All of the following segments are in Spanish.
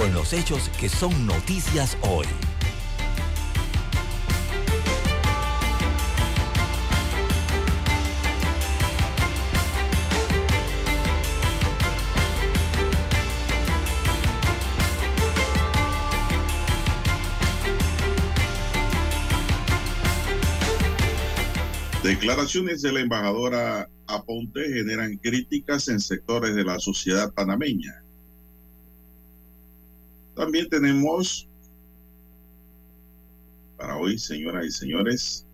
con los hechos que son noticias hoy. Declaraciones de la embajadora Aponte generan críticas en sectores de la sociedad panameña. También tenemos para hoy, señoras y señores,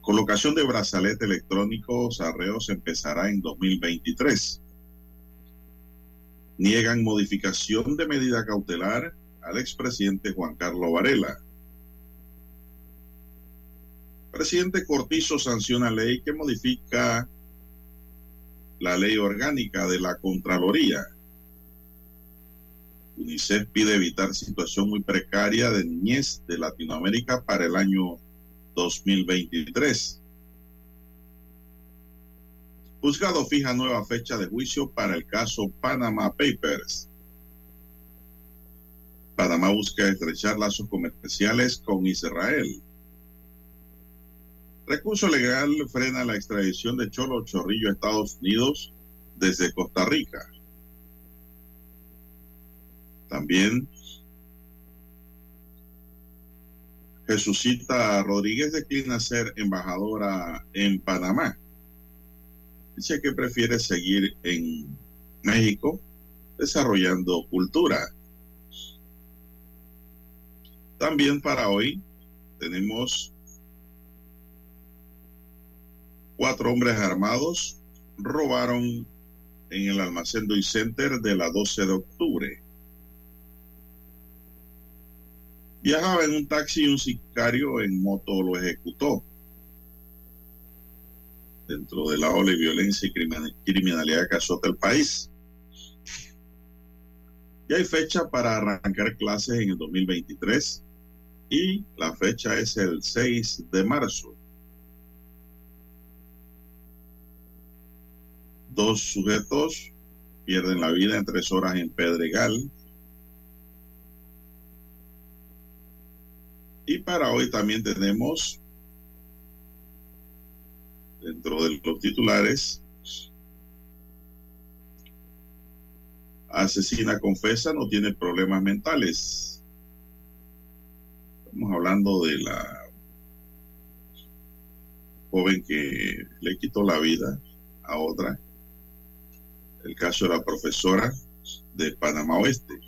colocación de brazalete electrónicos a reos empezará en 2023. Niegan modificación de medida cautelar al expresidente Juan Carlos Varela. Presidente Cortizo sanciona ley que modifica la ley orgánica de la Contraloría. UNICEF pide evitar situación muy precaria de niñez de Latinoamérica para el año 2023. Juzgado fija nueva fecha de juicio para el caso Panama Papers. Panamá busca estrechar lazos comerciales con Israel. Recurso legal frena la extradición de Cholo Chorrillo a Estados Unidos desde Costa Rica. También Jesucita Rodríguez declina ser embajadora en Panamá. Dice que prefiere seguir en México desarrollando cultura. También para hoy tenemos cuatro hombres armados robaron en el almacén Doy Center de la 12 de octubre. Viajaba en un taxi y un sicario en moto lo ejecutó. Dentro de la ola de violencia y criminalidad que azota el país. Ya hay fecha para arrancar clases en el 2023 y la fecha es el 6 de marzo. Dos sujetos pierden la vida en tres horas en Pedregal. Y para hoy también tenemos, dentro de los titulares, asesina confesa, no tiene problemas mentales. Estamos hablando de la joven que le quitó la vida a otra. El caso de la profesora de Panamá Oeste.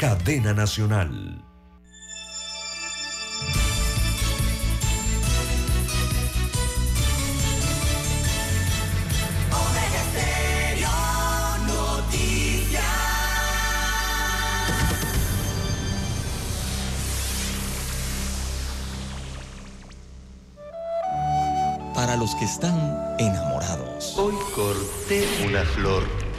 cadena nacional. Para los que están enamorados. Hoy corté una flor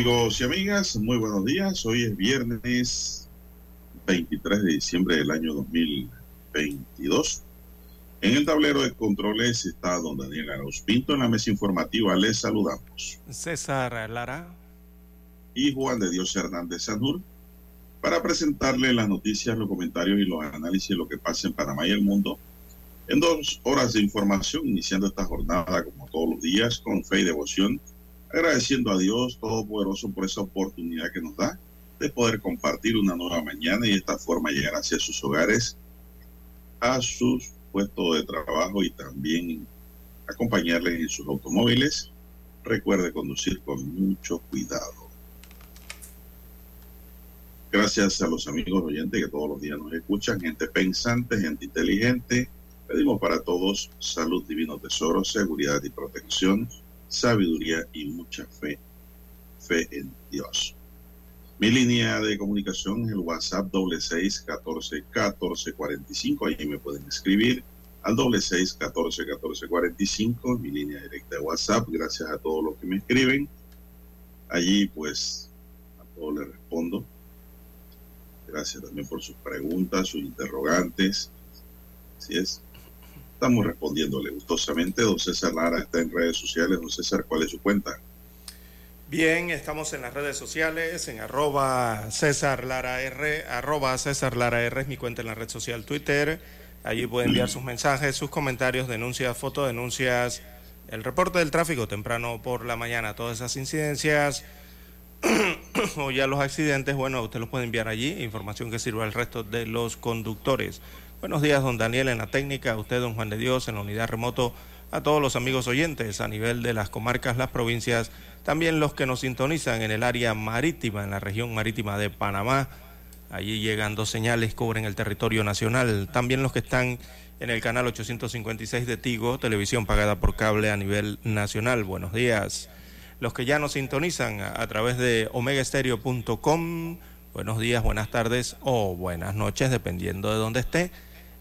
Amigos y amigas, muy buenos días. Hoy es viernes 23 de diciembre del año 2022. En el tablero de controles está don Daniel Arauz Pinto. En la mesa informativa les saludamos. César Lara. Y Juan de Dios Hernández Sanur para presentarle las noticias, los comentarios y los análisis de lo que pasa en Panamá y el mundo en dos horas de información, iniciando esta jornada como todos los días con fe y devoción agradeciendo a Dios Todopoderoso por esa oportunidad que nos da de poder compartir una nueva mañana y de esta forma llegar hacia sus hogares, a sus puestos de trabajo y también acompañarles en sus automóviles. Recuerde conducir con mucho cuidado. Gracias a los amigos oyentes que todos los días nos escuchan, gente pensante, gente inteligente. Pedimos para todos salud, divino tesoro, seguridad y protección sabiduría y mucha fe, fe en Dios. Mi línea de comunicación es el WhatsApp doble seis catorce catorce cuarenta y cinco. Ahí me pueden escribir al doble seis catorce catorce cuarenta y cinco. Mi línea directa de WhatsApp. Gracias a todos los que me escriben. Allí, pues, a todos les respondo. Gracias también por sus preguntas, sus interrogantes. Así es. Estamos respondiéndole gustosamente. Don César Lara está en redes sociales. Don César, ¿cuál es su cuenta? Bien, estamos en las redes sociales, en arroba César Lara R, arroba César Lara R es mi cuenta en la red social Twitter. Allí puede enviar sus mensajes, sus comentarios, denuncias, fotodenuncias, el reporte del tráfico temprano por la mañana, todas esas incidencias o ya los accidentes, bueno, usted los puede enviar allí, información que sirva al resto de los conductores. Buenos días, don Daniel, en la técnica, a usted, don Juan de Dios, en la unidad remoto, a todos los amigos oyentes a nivel de las comarcas, las provincias, también los que nos sintonizan en el área marítima, en la región marítima de Panamá. Allí llegan dos señales, cubren el territorio nacional. También los que están en el canal 856 de Tigo, televisión pagada por cable a nivel nacional. Buenos días. Los que ya nos sintonizan a, través de omegaestereo.com, buenos días, buenas tardes o buenas noches, dependiendo de dónde esté.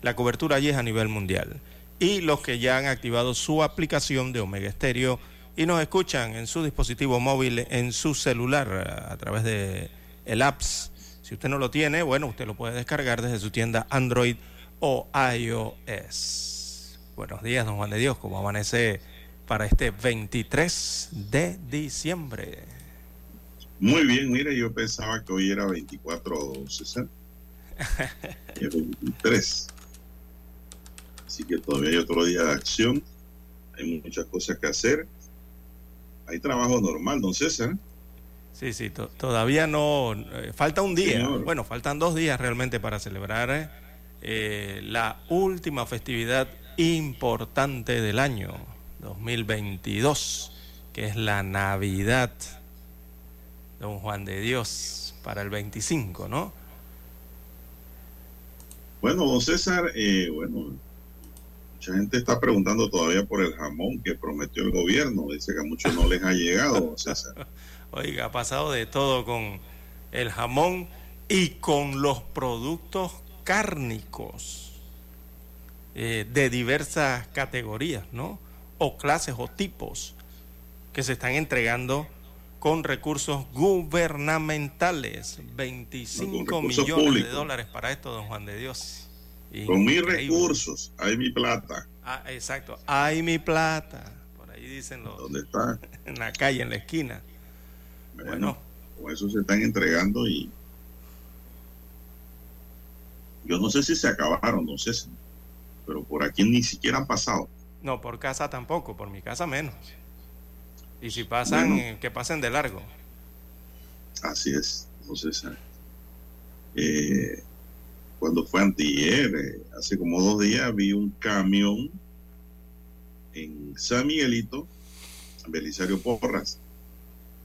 La cobertura allí es a nivel mundial. Y los que ya han activado su aplicación de Omega Stereo y nos escuchan en su dispositivo móvil, en su celular, a través de el apps. Si usted no lo tiene, bueno, usted lo puede descargar desde su tienda Android o iOS. Buenos días, don Juan de Dios. ¿Cómo amanece para este 23 de diciembre? Muy bien, mire, yo pensaba que hoy era 24 César. Es 23. Así que todavía hay otro día de acción. Hay muchas cosas que hacer. Hay trabajo normal, don César. Sí, sí, to- todavía no. eh, falta un día. Señor. Bueno, faltan dos días realmente para celebrar eh, la última festividad importante del año 2022, que es la Navidad. Don Juan de Dios, para el 25, ¿no? Bueno, don César, eh, bueno, mucha gente está preguntando todavía por el jamón que prometió el gobierno. Dice que a muchos no les ha llegado, César. Oiga, ha pasado de todo con el jamón y con los productos cárnicos eh, de diversas categorías, ¿no? o clases o tipos que se están entregando con recursos gubernamentales. 25 millones de dólares para esto, don Juan de Dios. Con mis recursos, hay mi plata. Ah, exacto, hay mi plata. Por ahí dicen los. ¿Dónde está? En la calle, en la esquina. Bueno, con eso se están entregando y. Yo no sé si se acabaron, no sé si. Pero por aquí ni siquiera han pasado. No, por casa tampoco, por mi casa menos. Y si pasan, que pasen de largo. Así es. Entonces, eh, cuando fue antier, eh, hace como dos días, vi un camión en San Miguelito, Belisario Porras.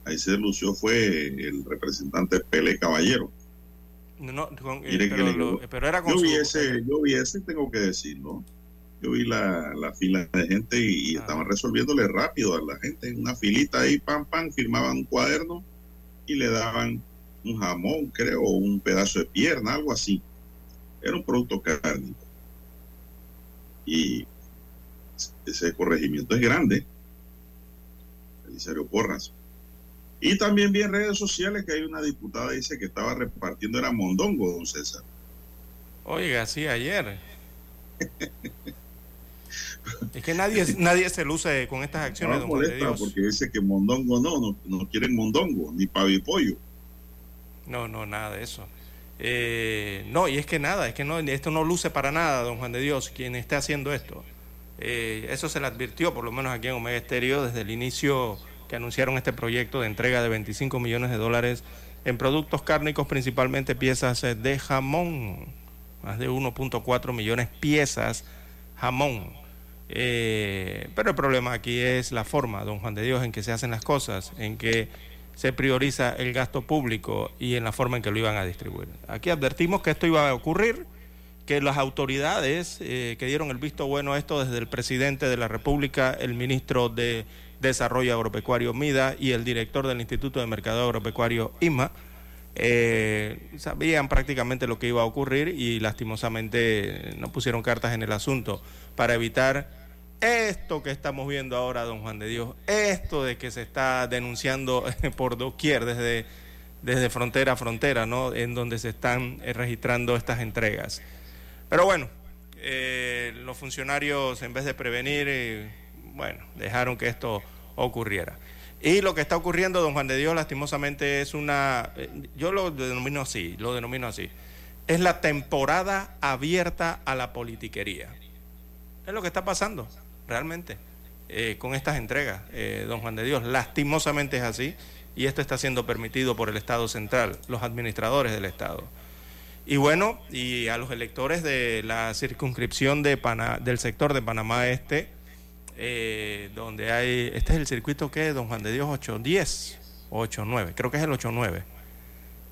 Ahí se lució fue el representante Pele Caballero. No, eh, pero, era con yo, vi ese, yo vi ese, tengo que decirlo. Yo vi la, fila de gente y, ah. estaban resolviéndole rápido a la gente. En una filita ahí, pam, pam, firmaban un cuaderno y le daban un jamón, creo, un pedazo de pierna, algo así. Era un producto cárnico. Y ese corregimiento es grande. Elisario Porras. Y también vi en redes sociales que hay una diputada dice que estaba repartiendo era mondongo, don César. Oiga, sí, ayer. es que nadie, nadie se luce con estas acciones, no, don Porque dice que mondongo no, no, no quieren mondongo, ni pollo No, no, nada de eso. Eh, no, y es que nada, es que esto no luce para nada, don Juan de Dios, quien esté haciendo esto. Eh, eso se le advirtió, por lo menos aquí en Omega Estéreo, desde el inicio que anunciaron este proyecto de entrega de 25 millones de dólares en productos cárnicos, principalmente piezas de jamón, más de 1.4 millones piezas jamón. Eh, pero el problema aquí es la forma, don Juan de Dios, en que se hacen las cosas, en que se prioriza el gasto público y en la forma en que lo iban a distribuir. Aquí advertimos que esto iba a ocurrir, que las autoridades eh, que dieron el visto bueno a esto desde el presidente de la República, el ministro de Desarrollo Agropecuario MIDA y el director del Instituto de Mercado Agropecuario IMA, eh, sabían prácticamente lo que iba a ocurrir y lastimosamente no pusieron cartas en el asunto para evitar esto que estamos viendo ahora, don Juan de Dios, esto de que se está denunciando por doquier desde, desde frontera a frontera, ¿no? En donde se están eh, registrando estas entregas. Pero bueno, eh, los funcionarios en vez de prevenir, eh, bueno, dejaron que esto ocurriera. Y lo que está ocurriendo, don Juan de Dios, lastimosamente es una, yo lo denomino así, lo denomino así, es la temporada abierta a la politiquería. Es lo que está pasando realmente, eh, con estas entregas, eh, don Juan de Dios. Lastimosamente es así y esto está siendo permitido por el Estado central, los administradores del Estado. Y bueno, y a los electores de la circunscripción de del sector de Panamá Este, eh, donde hay, este es el circuito que don Juan de Dios 810 o 89, creo que es el 89.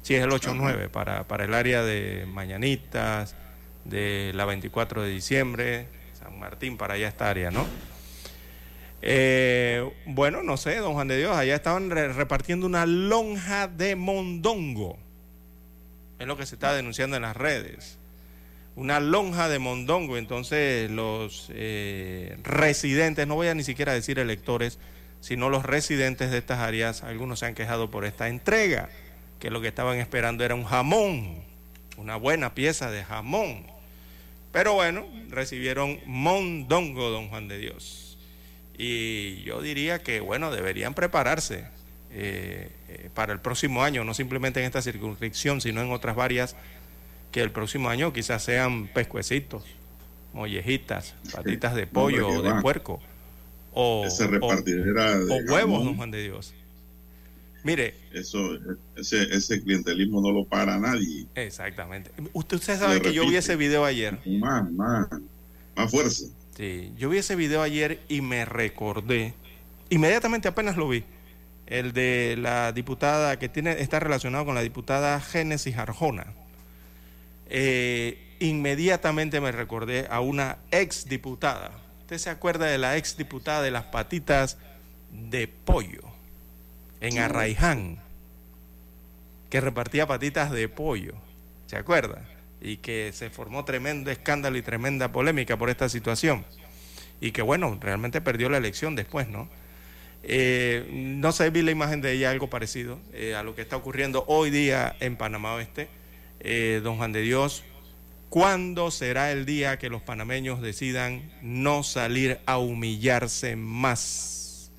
Sí, es el 89 para, para el área de Mañanitas, de la 24 de diciembre, Martín, para allá esta área, ¿no? Eh, bueno, no sé, don Juan de Dios, allá estaban repartiendo una lonja de mondongo. Es lo que se está denunciando en las redes. Una lonja de mondongo. Entonces los eh, residentes, no voy a ni siquiera decir electores, sino los residentes de estas áreas, algunos se han quejado por esta entrega, que lo que estaban esperando era un jamón, una buena pieza de jamón. Pero bueno, recibieron mondongo, don Juan de Dios. Y yo diría que, bueno, deberían prepararse eh, eh, para el próximo año, no simplemente en esta circunscripción, sino en otras varias, que el próximo año quizás sean pescuecitos, mollejitas, patitas de pollo o de puerco, o, o huevos, don Juan de Dios. Mire. Eso, ese, ese clientelismo no lo para nadie. Exactamente. Usted, sabe que yo vi ese video ayer. Más, más, más fuerza. Sí, yo vi ese video ayer y me recordé, inmediatamente apenas lo vi, el de la diputada que tiene, está relacionado con la diputada Génesis Arjona. Eh, inmediatamente me recordé a una ex diputada. ¿Usted se acuerda de la ex diputada de las patitas de pollo? En Arraiján, que repartía patitas de pollo, ¿se acuerda? Y que se formó tremendo escándalo y tremenda polémica por esta situación. y que bueno, realmente perdió la elección después, ¿no? Eh, no sé, vi la imagen de ella, algo parecido eh, a lo que está ocurriendo hoy día en Panamá Oeste. Eh, don Juan de Dios, ¿cuándo será el día que los panameños decidan no salir a humillarse más?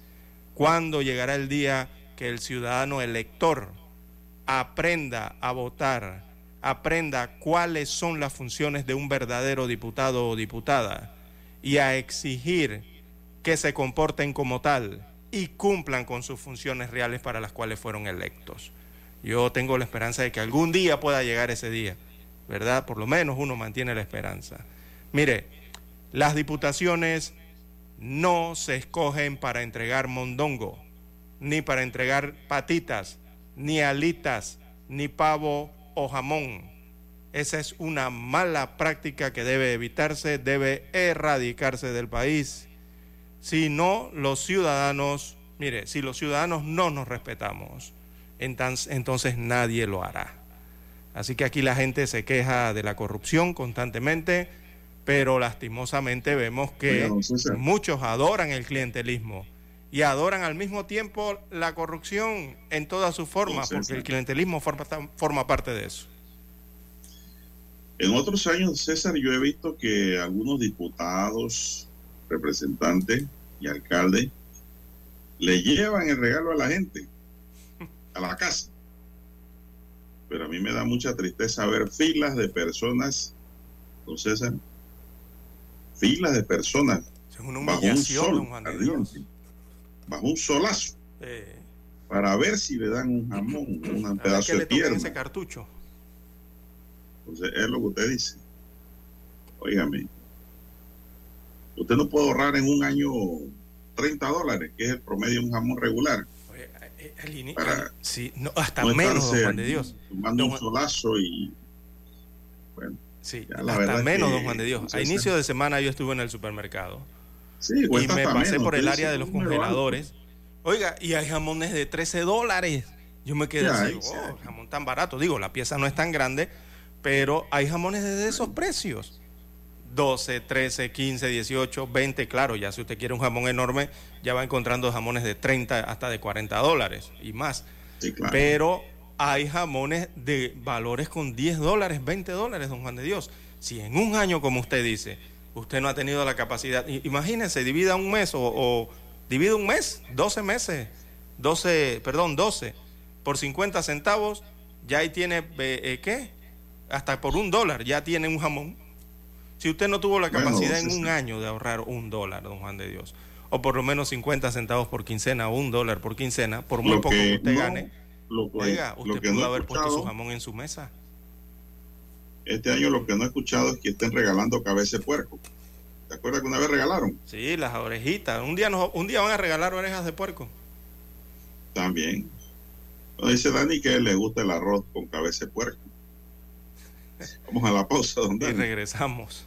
¿Cuándo llegará el día que el ciudadano elector aprenda a votar, aprenda cuáles son las funciones de un verdadero diputado o diputada y a exigir que se comporten como tal y cumplan con sus funciones reales para las cuales fueron electos. Yo tengo la esperanza de que algún día pueda llegar ese día, ¿verdad? Por lo menos uno mantiene la esperanza. Mire, las diputaciones no se escogen para entregar mondongo, ni para entregar patitas, ni alitas, ni pavo o jamón. Esa es una mala práctica que debe evitarse, debe erradicarse del país. Si no, los ciudadanos, mire, si los ciudadanos no nos respetamos, entonces, nadie lo hará. Así que aquí la gente se queja de la corrupción constantemente, pero lastimosamente vemos que muchos adoran el clientelismo y adoran al mismo tiempo la corrupción en todas sus formas, porque el clientelismo forma, forma parte de eso. En otros años, César, yo he visto que algunos diputados, representantes y alcaldes le llevan el regalo a la gente, a la casa. Pero a mí me da mucha tristeza ver filas de personas, don César, filas de personas bajo un sol bajo un solazo, para ver si le dan un jamón, un pedazo de pierna. ese cartucho? Entonces, es lo que usted dice. Óigame, usted no puede ahorrar en un año 30 dólares, que es el promedio de un jamón regular. Oye, eh, para sí, no, hasta menos, don Juan de Dios. Tomando un solazo y. Bueno. Sí, hasta menos, don Juan de Dios. a inicio de semana yo estuve en el supermercado. Sí, y me pasé por el área de los congeladores. Oiga, y hay jamones de 13 dólares. Yo me quedé así, oh, jamón tan barato. Digo, la pieza no es tan grande, pero hay jamones de esos precios. 12, 13, 15, 18, 20, claro, ya si usted quiere un jamón enorme, ya va encontrando jamones de 30 hasta de 40 dólares y más. Pero hay jamones de valores con 10 dólares, 20 dólares, don Juan de Dios. Si en un año, como usted dice, usted no ha tenido la capacidad, imagínense, divida un mes o, divide un mes, 12 meses, 12, perdón, 12, por 50 centavos, ya ahí tiene, eh, eh, ¿qué? hasta por un dólar ya tiene un jamón. Si usted no tuvo la capacidad en un año de ahorrar un dólar, don Juan de Dios, o por lo menos 50 centavos por quincena o un dólar por quincena, por muy poco que usted gane, oiga, usted pudo haber puesto su jamón en su mesa. Este año lo que no he escuchado es que estén regalando cabeza de puerco. ¿Te acuerdas que una vez regalaron? Sí, las orejitas. Un día, un día van a regalar orejas de puerco. También. dice Dani que le gusta el arroz con cabeza de puerco. Vamos a la pausa, donde Y regresamos.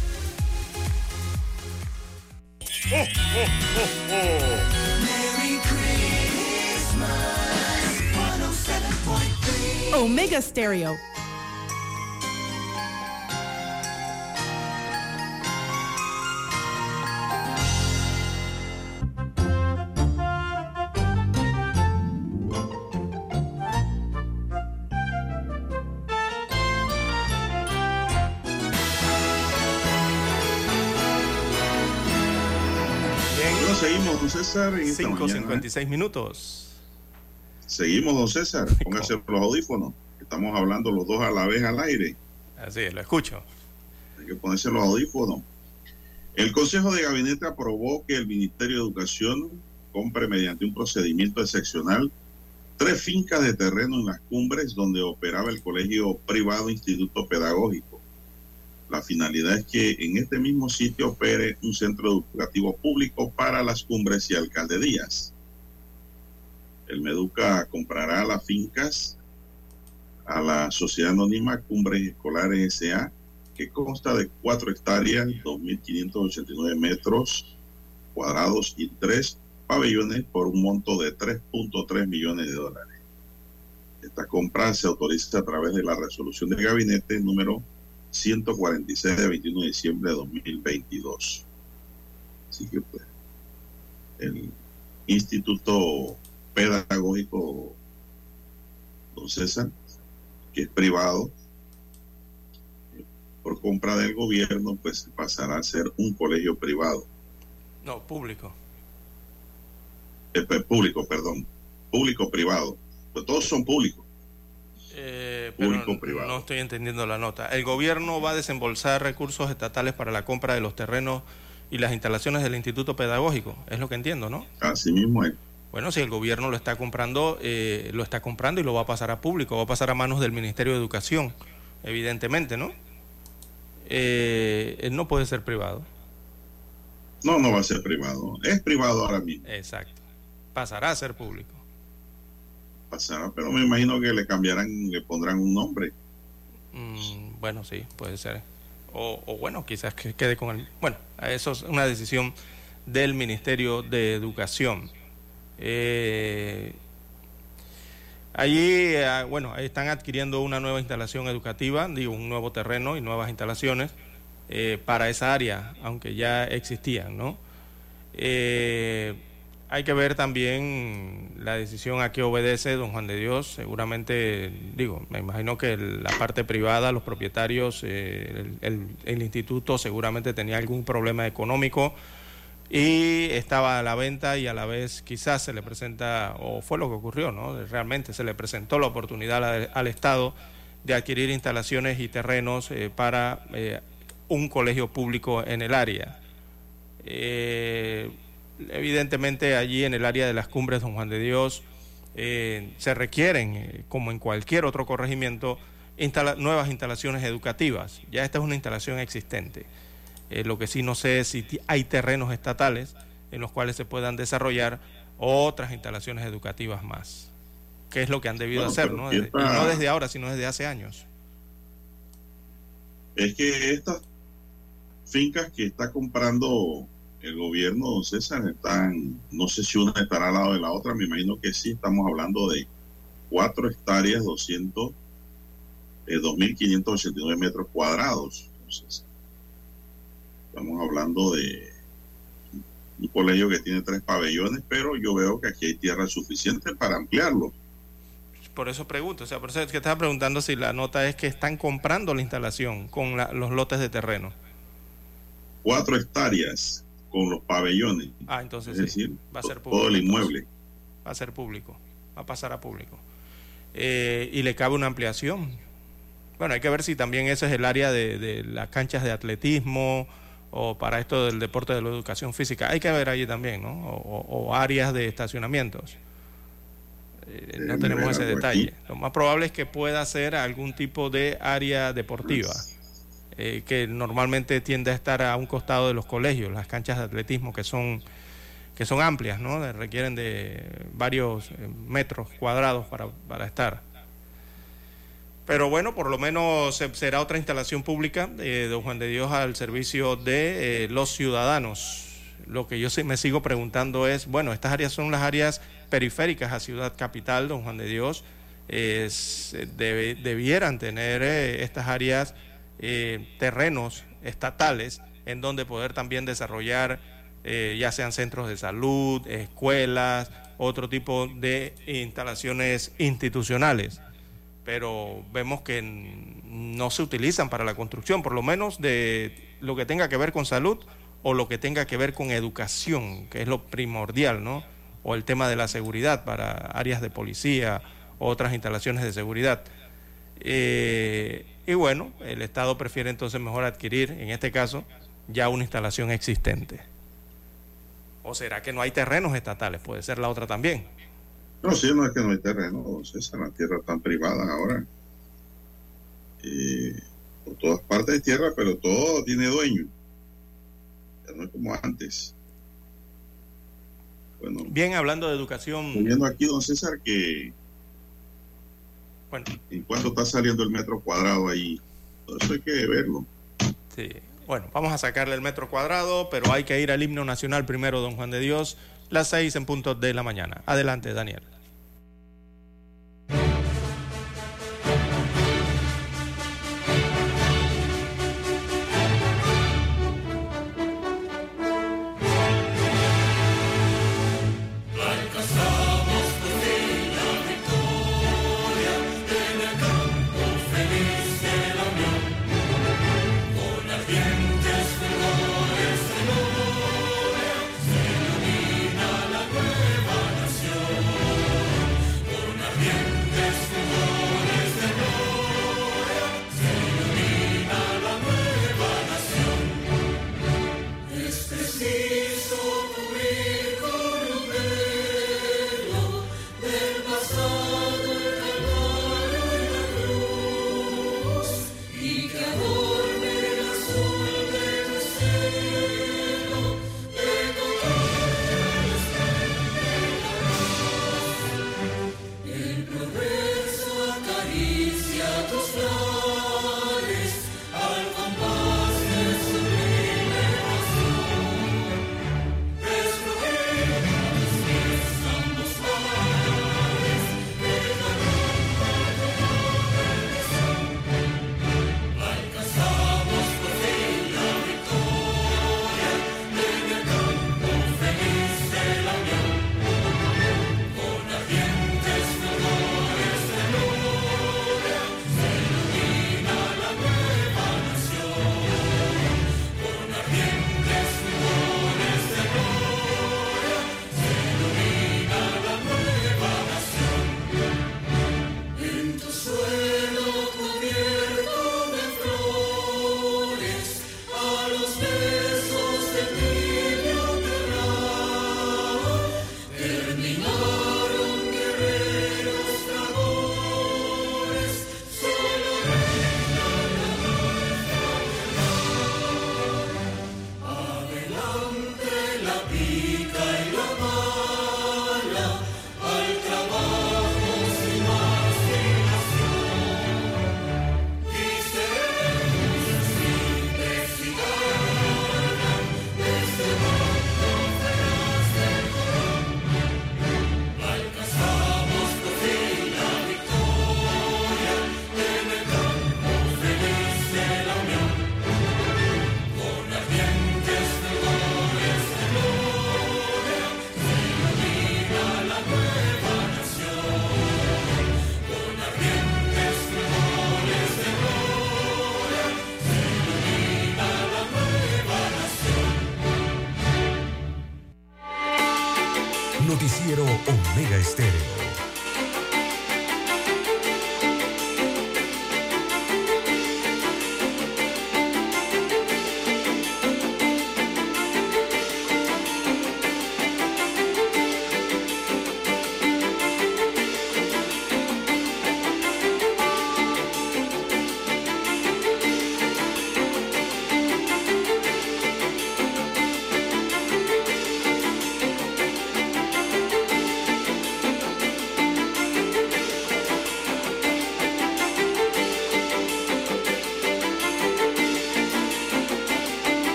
Merry Christmas. Omega Stereo. Seguimos, don César. en esta 5.56 mañana. minutos. Seguimos, don César. Póngase los audífonos. Estamos hablando los dos a la vez al aire. Así, lo escucho. Hay que ponerse los audífonos. El Consejo de Gabinete aprobó que el Ministerio de Educación compre mediante un procedimiento excepcional tres fincas de terreno en las cumbres donde operaba el colegio privado Instituto Pedagógico. La finalidad es que en este mismo sitio opere un centro educativo público para las cumbres y alcaldías. El Meduca comprará las fincas a la Sociedad Anónima Cumbres Escolares SA, que consta de cuatro hectáreas, 2.589 metros cuadrados y tres pabellones por un monto de 3.3 millones de dólares. Esta compra se autoriza a través de la resolución del gabinete número 146 de 21 de diciembre de 2022. Así que pues, el Instituto Pedagógico Don César, que es privado, por compra del gobierno, pues pasará a ser un colegio privado, No, público. eh, público, perdón, público-privado. Pues todos son públicos. Eh, Público, privado. no estoy entendiendo la nota. El gobierno va a desembolsar recursos estatales para la compra de los terrenos y las instalaciones del Instituto Pedagógico. Es lo que entiendo, ¿no? Así mismo es. Bueno, si el gobierno lo está comprando, eh, lo está comprando y lo va a pasar a público, va a pasar a manos del Ministerio de Educación, evidentemente, ¿no? Eh, no puede ser privado. No, no va a ser privado. Es privado ahora mismo. Exacto. Pasará a ser público. Pero me imagino que le cambiarán, le pondrán un nombre. Mm, bueno, sí, puede ser. O, o bueno, quizás que quede con el... Bueno, eso es una decisión del Ministerio de Educación. Eh, allí, eh, bueno, están adquiriendo una nueva instalación educativa, digo, un nuevo terreno y nuevas instalaciones eh, para esa área, aunque ya existían, ¿no? Eh, hay que ver también la decisión a que obedece don Juan de Dios. Seguramente, digo, me imagino que la parte privada, los propietarios, eh, el, instituto seguramente tenía algún problema económico y estaba a la venta y a la vez quizás se le presenta, o fue lo que ocurrió, ¿no? Realmente se le presentó la oportunidad al, al Estado de adquirir instalaciones y terrenos eh, para eh, un colegio público en el área. Eh, evidentemente allí en el área de las cumbres Don Juan de Dios eh, se requieren, eh, como en cualquier otro corregimiento, instala- nuevas instalaciones educativas. Ya esta es una instalación existente. Eh, lo que sí no sé es si hay terrenos estatales en los cuales se puedan desarrollar otras instalaciones educativas más. Que es lo que han debido Bueno, hacer, ¿no? Desde- no desde ahora, sino desde hace años. Es que estas fincas que está comprando el gobierno, don César, están, no sé si una estará al lado de la otra, me imagino que sí, estamos hablando de cuatro hectáreas, 200, eh, 2.589 metros cuadrados. Entonces, estamos hablando de un colegio que tiene tres pabellones, pero yo veo que aquí hay tierra suficiente para ampliarlo. Por eso pregunto, o sea, por eso es que estaba preguntando si la nota es que están comprando la instalación con la- los lotes de terreno. Cuatro hectáreas con los pabellones, Ah, entonces es sí, decir, va a ser público. todo el entonces. inmueble. Va a ser público, va a pasar a público. eh, y le cabe una ampliación. Bueno, hay que ver si también ese es el área de, las canchas de atletismo o para esto del deporte de la educación física. Hay que ver allí también, ¿no? O, áreas de estacionamientos. Eh, no tenemos ese detalle. Lo más probable es que pueda ser algún tipo de área deportiva. Eh, que normalmente tiende a estar a un costado de los colegios, las canchas de atletismo que son que son amplias, ¿no? requieren de varios eh, metros cuadrados para, para estar. Pero bueno, por lo menos será otra instalación pública de Don Juan de Dios al servicio de eh, los ciudadanos. Lo que yo me sigo preguntando es, bueno, estas áreas son las áreas periféricas a Ciudad Capital, Don Juan de Dios. debieran tener estas áreas eh, terrenos estatales en donde poder también desarrollar eh, ya sean centros de salud, escuelas, otro tipo de instalaciones institucionales. Pero vemos que no se utilizan para la construcción, por lo menos de lo que tenga que ver con salud o lo que tenga que ver con educación, que es lo primordial, ¿no? O el tema de la seguridad para áreas de policía, otras instalaciones de seguridad. Eh, y bueno, el Estado prefiere entonces mejor adquirir, en este caso, ya una instalación existente. ¿O será que no hay terrenos estatales? Puede ser la otra también. No, sí, no es que no hay terrenos, César, la tierra tan privada ahora. por todas partes de tierra, pero todo tiene dueño. Ya no es como antes. Bueno, Bien, hablando de educación. viendo aquí, don César, que bueno. ¿Y cuánto está saliendo el metro cuadrado ahí? Todo eso hay que verlo. Sí. Bueno, vamos a sacarle el metro cuadrado, pero hay que ir al himno nacional primero, don Juan de Dios, las seis en punto de la mañana. Adelante, Daniel.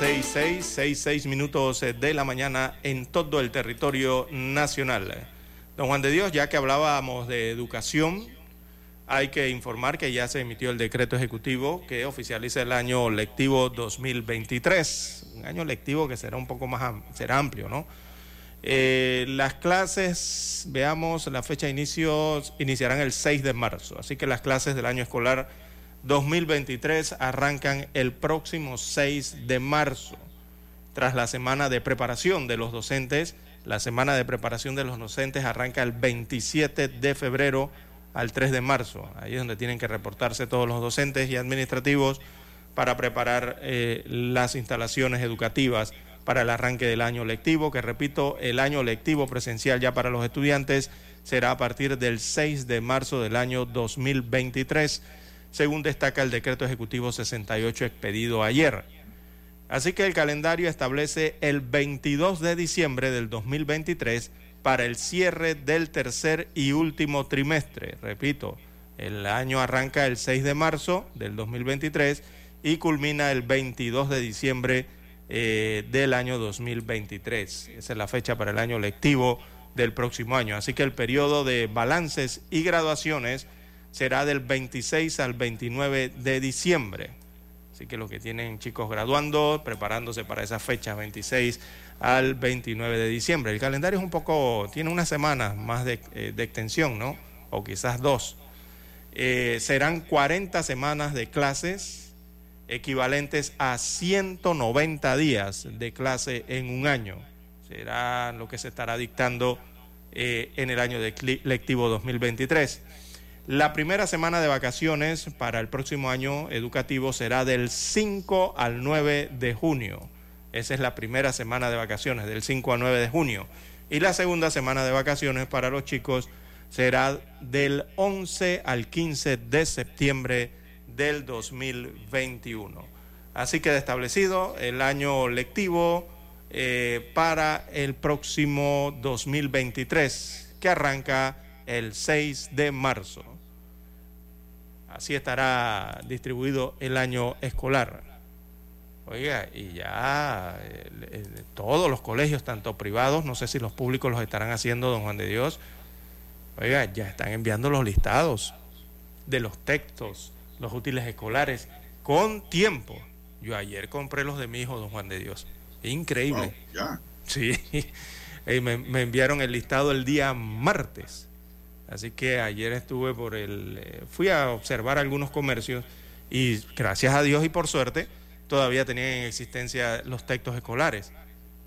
Las 6, 6, 6, 6 minutos de la mañana en todo el territorio nacional. Don Juan de Dios, ya que hablábamos de educación, hay que informar que ya se emitió el decreto ejecutivo que oficializa el año lectivo 2023, un año lectivo que será un poco más será amplio, ¿no? Eh, las clases, veamos, la fecha de inicio iniciarán el 6 de marzo, así que las clases del año escolar 2023 arrancan el próximo 6 de marzo, tras la semana de preparación de los docentes. La semana de preparación de los docentes arranca el 27 de febrero al 3 de marzo. Ahí es donde tienen que reportarse todos los docentes y administrativos para preparar eh, las instalaciones educativas para el arranque del año lectivo, que repito, el año lectivo presencial ya para los estudiantes será a partir del 6 de marzo del año 2023, según destaca el decreto ejecutivo 68 expedido ayer. Así que el calendario establece el 22 de diciembre del 2023 para el cierre del tercer y último trimestre. Repito, el año arranca el 6 de marzo del 2023 y culmina el 22 de diciembre eh, del año 2023. Esa es la fecha para el año lectivo del próximo año. Así que el periodo de balances y graduaciones será del 26 al 29 de diciembre. Así que los que tienen chicos graduando, preparándose para esa fecha, 26 al 29 de diciembre. El calendario es un poco, tiene una semana más de, eh, extensión, ¿no? O quizás dos. Eh, serán 40 semanas de clases equivalentes a 190 días de clase en un año. Será lo que se estará dictando eh, en el año lectivo 2023. La primera semana de vacaciones para el próximo año educativo será del 5 al 9 de junio esa es la primera semana de vacaciones, del 5 al 9 de junio. Y la segunda semana de vacaciones para los chicos será del 11 al 15 de septiembre del 2021. Así que establecido el año lectivo eh, para el próximo 2023, que arranca el 6 de marzo. Así estará distribuido el año escolar. Oiga, y ya eh, todos los colegios, tanto privados, no sé si los públicos los estarán haciendo, don Juan de Dios, oiga, ya están enviando los listados de los textos, los útiles escolares, con tiempo. Yo ayer compré los de mi hijo, don Juan de Dios. Increíble. ya. Sí, me, me, enviaron el listado el día martes. Así que ayer estuve por el... Eh, fui a observar algunos comercios y gracias a Dios y por suerte todavía tenían en existencia los textos escolares.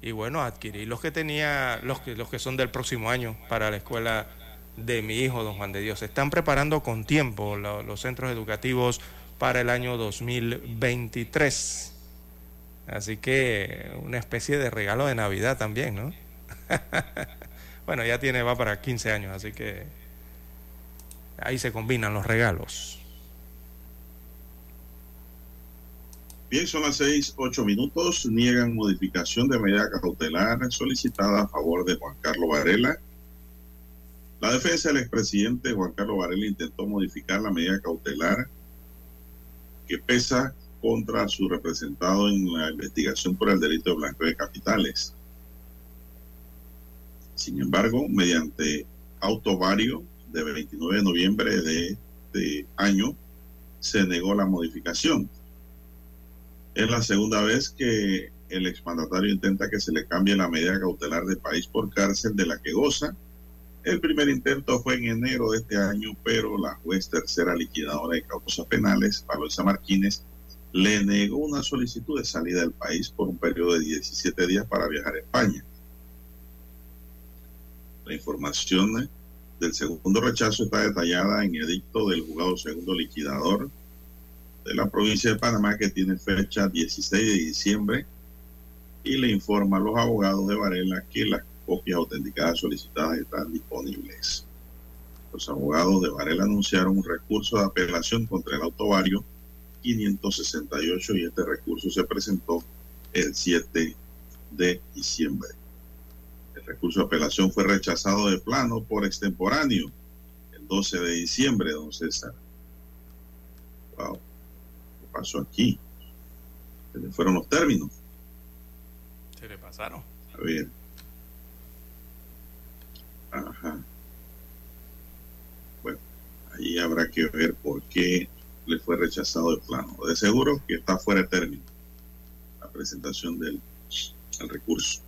Y bueno, adquirí los que tenía, los que, los que son del próximo año para la escuela de mi hijo, don Juan de Dios. Se están preparando con tiempo los centros educativos para el año 2023. Así que una especie de regalo de Navidad también, ¿no? bueno, ya tiene, va para 15 años, así que ahí se combinan los regalos. Bien, son las seis, ocho minutos. Niegan modificación de medida cautelar solicitada a favor de Juan Carlos Varela. La defensa del expresidente Juan Carlos Varela intentó modificar la medida cautelar que pesa contra su representado en la investigación por el delito de blanqueo de capitales. Sin embargo, mediante auto vario de 29 de noviembre de este año, se negó la modificación. Es la segunda vez que el exmandatario intenta que se le cambie la medida cautelar de país por cárcel de la que goza. El primer intento fue en enero de este año, pero la juez tercera liquidadora de causas penales, Pablo Martínez, le negó una solicitud de salida del país por un periodo de 17 días para viajar a España. La información del segundo rechazo está detallada en edicto del juzgado segundo liquidador de la provincia de Panamá que tiene fecha 16 de diciembre y le informa a los abogados de Varela que las copias autenticadas solicitadas están disponibles. Los abogados de Varela anunciaron un recurso de apelación contra el autovario 568 y este recurso se presentó el 7 de diciembre. El recurso de apelación fue rechazado de plano por extemporáneo el 12 de diciembre, don César. Wow pasó aquí. Fueron los términos. Se le pasaron. A ver. Ajá. Bueno, ahí habrá que ver por qué le fue rechazado el plano. De seguro que está fuera de término la presentación del el recurso.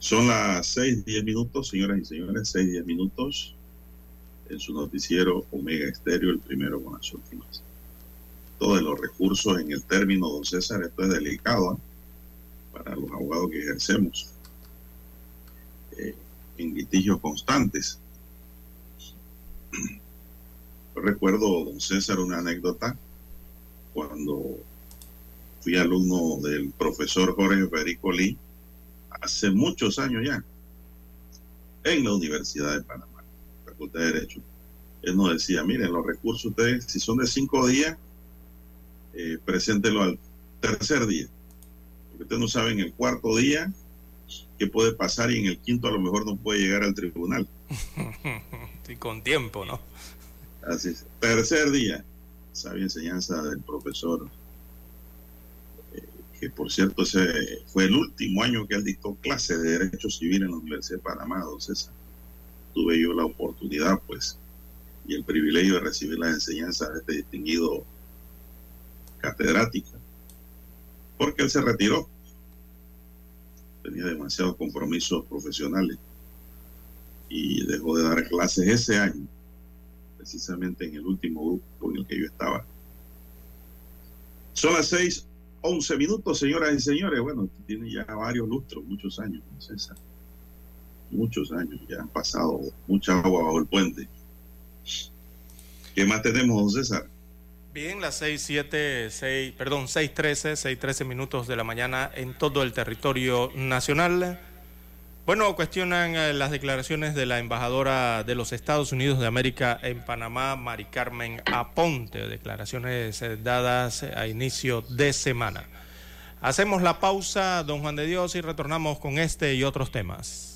Son las seis, diez minutos, señoras y señores, seis, diez minutos en su noticiero Omega Estéreo, el primero con las últimas. Todos los recursos en el término, don César, esto es delicado ¿eh? para los abogados que ejercemos eh, en litigios constantes. Yo recuerdo, don César, una anécdota cuando fui alumno del profesor Jorge Federico Lee hace muchos años ya en la Universidad de Panamá, Facultad de Derecho. Él nos decía, miren, los recursos ustedes, si son de cinco días, eh, preséntelo al tercer día. Porque ustedes no saben el cuarto día qué puede pasar y en el quinto a lo mejor no puede llegar al tribunal. sí, con tiempo, ¿no? Así es. Tercer día, sabia enseñanza del profesor, que por cierto ese fue el último año que él dictó clase de Derecho Civil en la Universidad de Panamá, don César. Tuve yo la oportunidad, pues, y el privilegio de recibir las enseñanzas de este distinguido catedrático, porque él se retiró. Tenía demasiados compromisos profesionales y dejó de dar clases ese año precisamente en el último grupo en el que yo estaba. Son las seis, once minutos, señoras y señores. Bueno, tiene ya varios lustros, muchos años, César. Muchos años, ya han pasado mucha agua bajo el puente. ¿Qué más tenemos, don César? Bien, las seis, siete, seis, perdón, seis, trece, seis, trece minutos de la mañana en todo el territorio nacional. Bueno, cuestionan eh, las declaraciones de la embajadora de los Estados Unidos de América en Panamá, Mari Carmen Aponte, declaraciones eh, dadas a inicio de semana. Hacemos la pausa, don Juan de Dios, y retornamos con este y otros temas.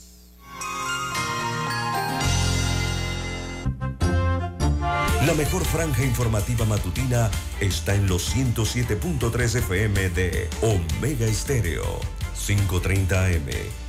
La mejor franja informativa matutina está en los 107.3 FM de Omega Estéreo, 530 AM.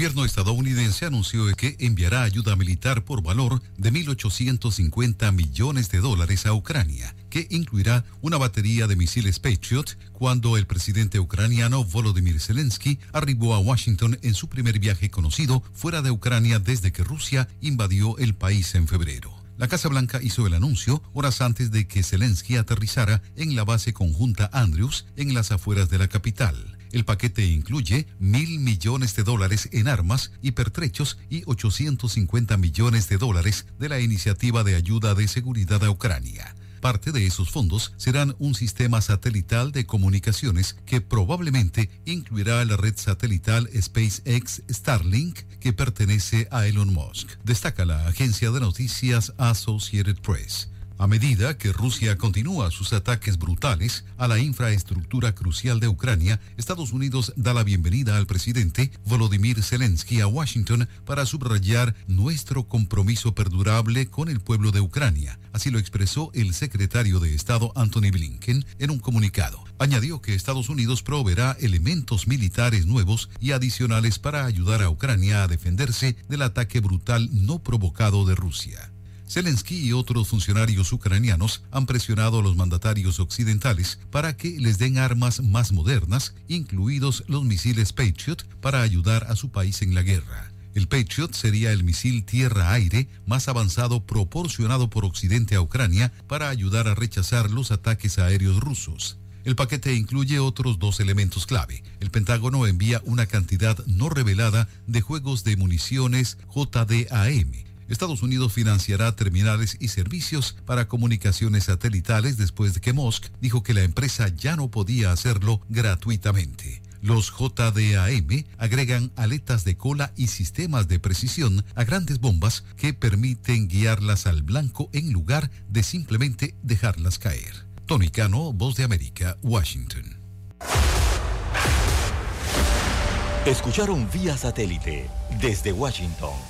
Gobierno estadounidense anunció que enviará ayuda militar por valor de 1.850 millones de dólares a Ucrania, que incluirá una batería de misiles Patriot cuando el presidente ucraniano Volodymyr Zelensky arribó a Washington en su primer viaje conocido fuera de Ucrania desde que Rusia invadió el país en febrero. La Casa Blanca hizo el anuncio horas antes de que Zelensky aterrizara en la base conjunta Andrews en las afueras de la capital. El paquete incluye mil millones de dólares en armas y pertrechos y 850 millones de dólares de la Iniciativa de Ayuda de Seguridad a Ucrania. Parte de esos fondos serán un sistema satelital de comunicaciones que probablemente incluirá la red satelital SpaceX Starlink que pertenece a Elon Musk, destaca la agencia de noticias Associated Press. A medida que Rusia continúa sus ataques brutales a la infraestructura crucial de Ucrania, Estados Unidos da la bienvenida al presidente Volodymyr Zelensky a Washington para subrayar nuestro compromiso perdurable con el pueblo de Ucrania. Así lo expresó el secretario de Estado Anthony Blinken en un comunicado. Añadió que Estados Unidos proveerá elementos militares nuevos y adicionales para ayudar a Ucrania a defenderse del ataque brutal no provocado de Rusia. Zelensky y otros funcionarios ucranianos han presionado a los mandatarios occidentales para que les den armas más modernas, incluidos los misiles Patriot, para ayudar a su país en la guerra. El Patriot sería el misil tierra-aire más avanzado proporcionado por Occidente a Ucrania para ayudar a rechazar los ataques aéreos rusos. El paquete incluye otros dos elementos clave. El Pentágono envía una cantidad no revelada de juegos de municiones JDAM. Estados Unidos financiará terminales y servicios para comunicaciones satelitales después de que Musk dijo que la empresa ya no podía hacerlo gratuitamente. Los JDAM agregan aletas de cola y sistemas de precisión a grandes bombas que permiten guiarlas al blanco en lugar de simplemente dejarlas caer. Tony Cano, Voz de América, Washington. Escucharon vía satélite desde Washington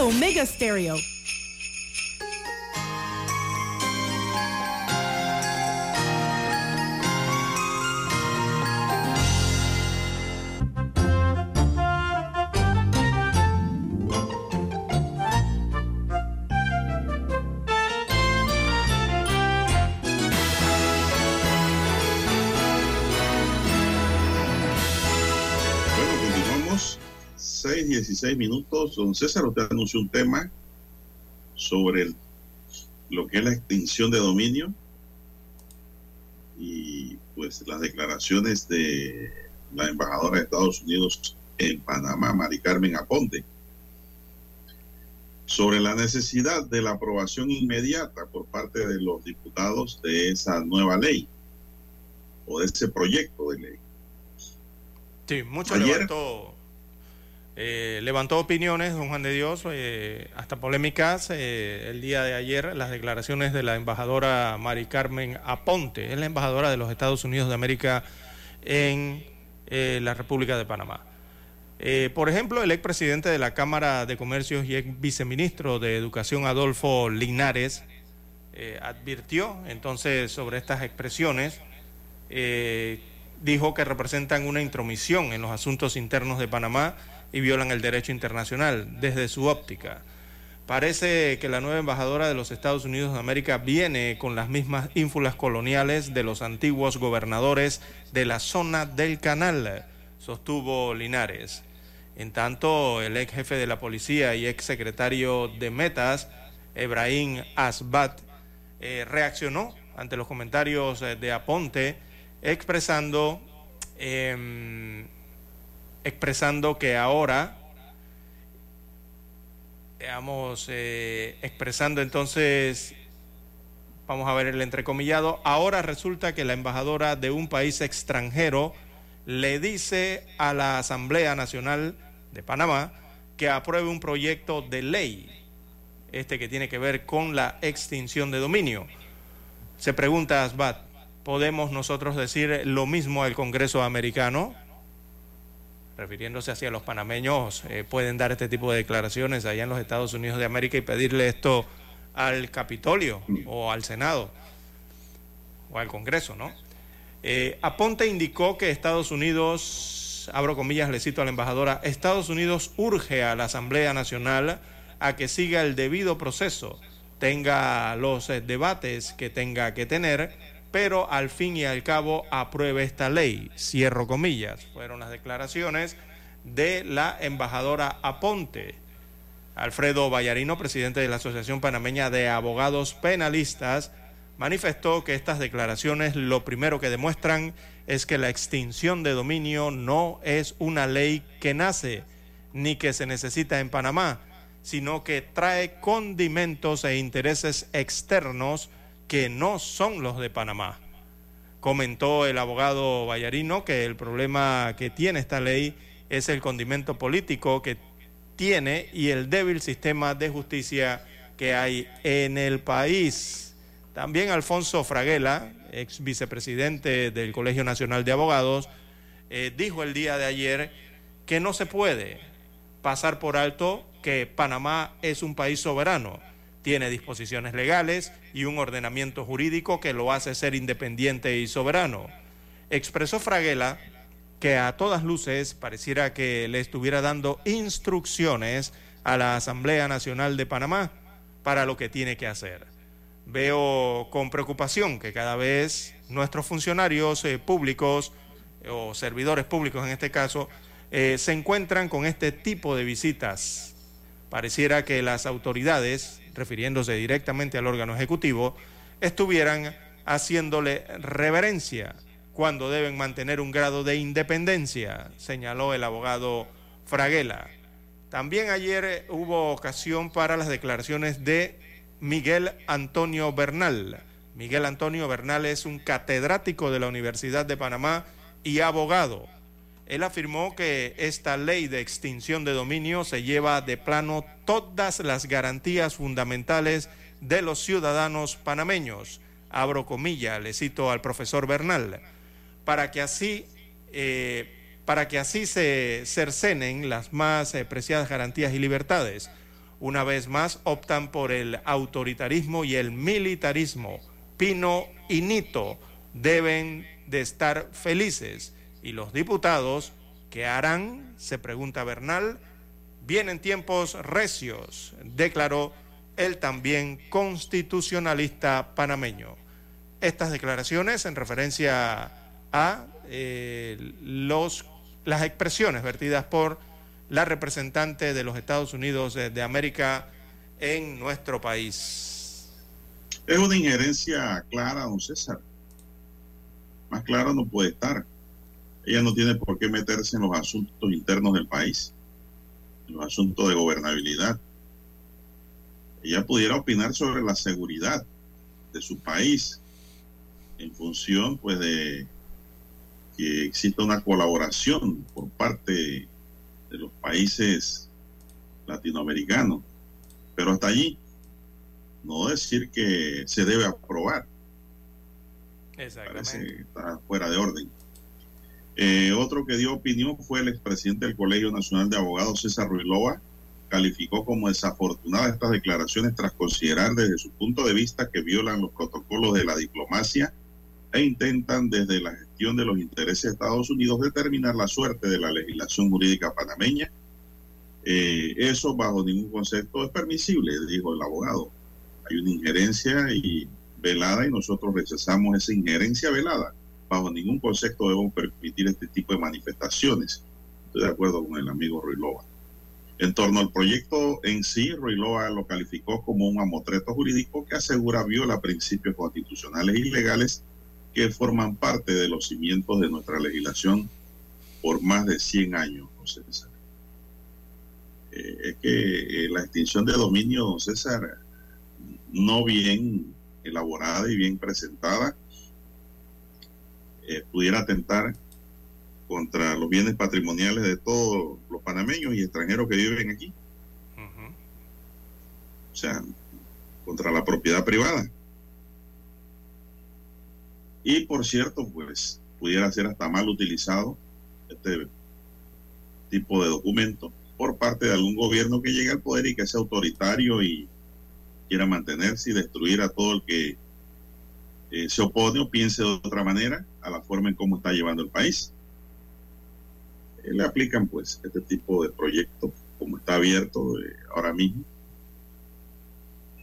Omega Stereo. 16 minutos. Don César, usted anunció un tema sobre el- lo que es la extinción de dominio y pues las declaraciones de la embajadora de Estados Unidos en Panamá, Mari Carmen Aponte, sobre la necesidad de la aprobación inmediata por parte de los diputados de esa nueva ley o de ese proyecto de ley. Sí, mucho Ayer- levantó, eh, levantó opiniones, don Juan de Dios, eh, hasta polémicas eh, el día de ayer, las declaraciones de la embajadora Mari Carmen Aponte, es la embajadora de los Estados Unidos de América en la República de Panamá. Por ejemplo, el expresidente de la Cámara de Comercios y ex viceministro de Educación, Adolfo Linares, advirtió entonces sobre estas expresiones, dijo que representan una intromisión en los asuntos internos de Panamá y violan el derecho internacional desde su óptica. Parece que la nueva embajadora de los Estados Unidos de América viene con las mismas ínfulas coloniales de los antiguos gobernadores de la zona del canal, sostuvo Linares. En tanto, el ex jefe de la policía y ex secretario de Metas, Ebrahim Asbat, eh, reaccionó ante los comentarios eh, de Aponte, expresando, em, expresando que ahora, digamos, eh, expresando entonces, vamos a ver el entrecomillado, ahora resulta que la embajadora de un país extranjero le dice a la Asamblea Nacional de Panamá que apruebe un proyecto de ley, este que tiene que ver con la extinción de dominio. Se pregunta Asbat, ¿podemos nosotros decir lo mismo al Congreso americano? Refiriéndose hacia los panameños, eh, pueden dar este tipo de declaraciones allá en los Estados Unidos de América y pedirle esto al Capitolio o al Senado o al Congreso, ¿no? Eh, Aponte indicó que Estados Unidos, abro comillas, le cito a la embajadora, Estados Unidos urge a la Asamblea Nacional a que siga el debido proceso, tenga los eh, debates que tenga que tener, pero al fin y al cabo apruebe esta ley. Cierro comillas. Fueron las declaraciones de la embajadora Aponte. Alfredo Vallarino, presidente de la Asociación Panameña de Abogados Penalistas, manifestó que estas declaraciones lo primero que demuestran es que la extinción de dominio no es una ley que nace ni que se necesita en Panamá, sino que trae condimentos e intereses externos que no son los de Panamá. Comentó el abogado Vallarino que el problema que tiene esta ley es el condimento político que tiene y el débil sistema de justicia que hay en el país. También Alfonso Fraguela, ex vicepresidente del Colegio Nacional de Abogados, eh, dijo el día de ayer que no se puede pasar por alto que Panamá es un país soberano, tiene disposiciones legales y un ordenamiento jurídico que lo hace ser independiente y soberano. Expresó Fraguela que a todas luces pareciera que le estuviera dando instrucciones a la Asamblea Nacional de Panamá para lo que tiene que hacer. Veo con preocupación que cada vez nuestros funcionarios eh, públicos o servidores públicos en este caso eh, se encuentran con este tipo de visitas. Pareciera que las autoridades, refiriéndose directamente al órgano ejecutivo, estuvieran haciéndole reverencia cuando deben mantener un grado de independencia, señaló el abogado Fraguela. También ayer hubo ocasión para las declaraciones de Miguel Antonio Bernal. Miguel Antonio Bernal es un catedrático de la Universidad de Panamá y abogado. Él afirmó que esta ley de extinción de dominio se lleva de plano todas las garantías fundamentales de los ciudadanos panameños. Abro comilla, le cito al profesor Bernal, para que así, eh, para que así se cercenen las más eh, preciadas garantías y libertades. Una vez más optan por el autoritarismo y el militarismo. Pino y Nito deben de estar felices. Y los diputados, ¿qué harán? Se pregunta Bernal. Vienen tiempos recios, declaró el también constitucionalista panameño. Estas declaraciones en referencia a eh, los, las expresiones vertidas por la representante de los Estados Unidos de, América en nuestro país. Es una injerencia clara, don César más claro no puede estar. Ella no tiene por qué meterse en los asuntos internos del país, en los asuntos de gobernabilidad. Ella pudiera opinar sobre la seguridad de su país en función pues de que exista una colaboración por parte de los países latinoamericanos. Pero hasta allí, no decir que se debe aprobar. Parece que está fuera de orden. Eh, otro que dio opinión fue el expresidente del Colegio Nacional de Abogados, César Ruilova. Calificó como desafortunadas estas declaraciones tras considerar desde su punto de vista que violan los protocolos de la diplomacia e intentan desde la gestión de los intereses de Estados Unidos determinar la suerte de la legislación jurídica panameña. Eh, eso bajo ningún concepto es permisible, dijo el abogado. Hay una injerencia y velada y nosotros rechazamos esa injerencia velada. Bajo ningún concepto debemos permitir este tipo de manifestaciones. Estoy de acuerdo con el amigo Ruilova. En torno al proyecto en sí, Ruilova lo calificó como un amotreto jurídico que asegura viola principios constitucionales y legales que forman parte de los cimientos de nuestra legislación por más de 100 años, don César. Eh, es que eh, la extinción de dominio, don César, no bien elaborada y bien presentada eh, pudiera atentar contra los bienes patrimoniales de todos los panameños y extranjeros que viven aquí. O sea, contra la propiedad privada. Y por cierto, pues pudiera ser hasta mal utilizado este tipo de documento por parte de algún gobierno que llegue al poder y que sea autoritario y quiera mantenerse y destruir a todo el que eh, se opone o piense de otra manera a la forma en cómo está llevando el país. Eh, le aplican pues este tipo de proyectos como está abierto eh, ahora mismo.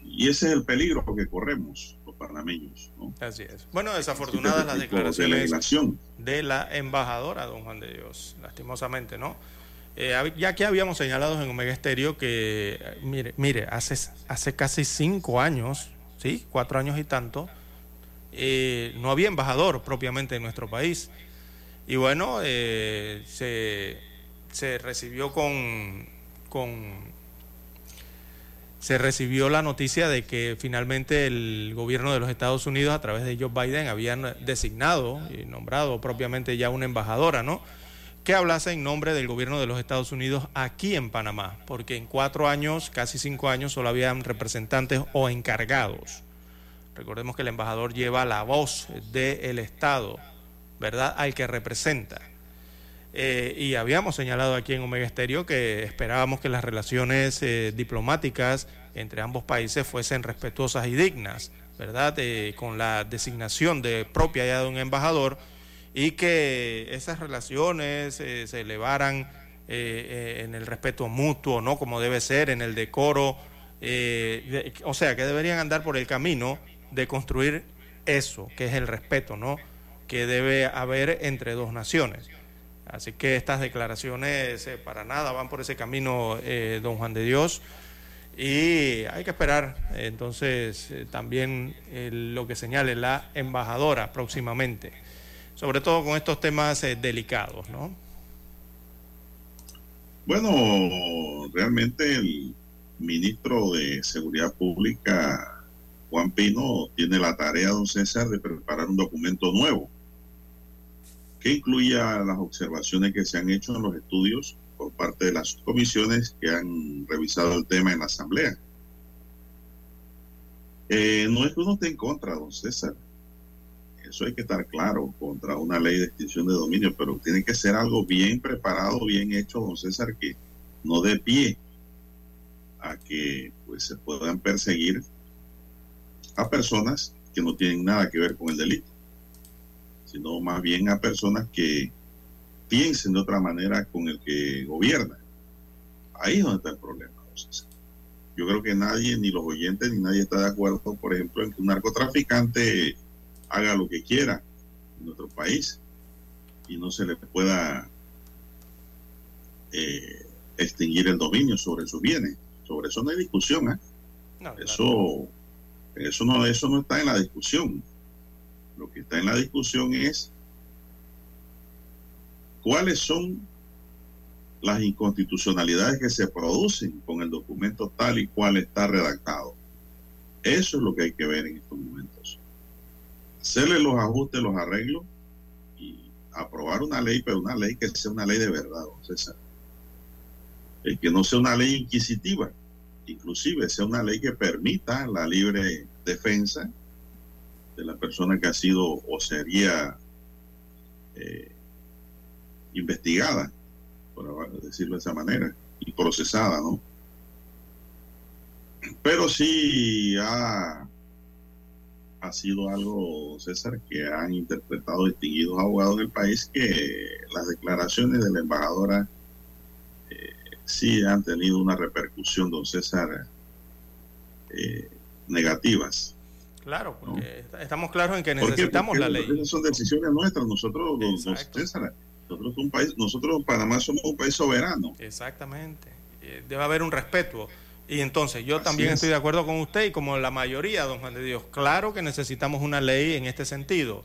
Y ese es el peligro que corremos los panameños. Así es. Bueno, desafortunadas las declaraciones de, de la embajadora, don Juan de Dios, lastimosamente, ¿no? Eh, ya que habíamos señalado en Omega Estéreo que, mire, mire hace, hace casi cinco años, ¿sí? Cuatro años y tanto, eh, no había embajador propiamente en nuestro país. Y bueno, eh, se, recibió con, se recibió la noticia de que finalmente el gobierno de los Estados Unidos a través de Joe Biden habían designado y nombrado propiamente ya una embajadora, ¿no? Que hablase en nombre del gobierno de los Estados Unidos aquí en Panamá, porque en cuatro años, casi cinco años, solo habían representantes o encargados. Recordemos que el embajador lleva la voz del Estado, ¿verdad? Al que representa. Eh, y habíamos señalado aquí en Omega Estéreo que esperábamos que las relaciones eh, diplomáticas entre ambos países fuesen respetuosas y dignas, ¿verdad? Eh, con la designación de propia ya de un embajador y que esas relaciones se elevaran en el respeto mutuo, ¿no? Como debe ser, en el decoro, o sea, que deberían andar por el camino de construir eso, que es el respeto, ¿no? Que debe haber entre dos naciones. Así que estas declaraciones eh, para nada van por ese camino, eh, don Juan de Dios. Y hay que esperar entonces eh, también lo que señale la embajadora próximamente, sobre todo con estos temas delicados, ¿no? Bueno, realmente el ministro de Seguridad Pública, Juan Pino, tiene la tarea, don César, de preparar un documento nuevo que incluya las observaciones que se han hecho en los estudios por parte de las comisiones que han revisado el tema en la Asamblea. Eh, no es que uno esté en contra, don César. Eso hay que estar claro, contra una ley de extinción de dominio, pero tiene que ser algo bien preparado, bien hecho, don César, que no dé pie a que pues, se puedan perseguir a personas que no tienen nada que ver con el delito sino más bien a personas que piensen de otra manera con el que gobierna. Ahí es donde está el problema. Yo creo que nadie, ni los oyentes, ni nadie está de acuerdo, por ejemplo, en que un narcotraficante haga lo que quiera en nuestro país y no se le pueda eh, extinguir el dominio sobre sus bienes. Sobre eso no hay discusión. ¿eh? eso, eso, no, eso no está en la discusión. Lo que está en la discusión es cuáles son las inconstitucionalidades que se producen con el documento tal y cual está redactado. Eso es lo que hay que ver en estos momentos. Hacerle los ajustes, los arreglos y aprobar una ley, pero una ley que sea una ley de verdad, César. El que no sea una ley inquisitiva, inclusive sea una ley que permita la libre defensa de la persona que ha sido o sería eh, investigada, por decirlo de esa manera, y procesada, ¿no? Pero sí ha, ha sido algo, César, que han interpretado distinguidos abogados del país que las declaraciones de la embajadora sí han tenido una repercusión, don César, eh, negativas Claro, porque estamos claros en que necesitamos la ley. Esas son decisiones nuestras. Nosotros, los, nosotros, un país, nosotros Panamá somos un país soberano. Exactamente. Eh, debe haber un respeto. Y entonces yo también estoy de acuerdo con usted y como la mayoría, don Juan de Dios. Claro que necesitamos una ley en este sentido,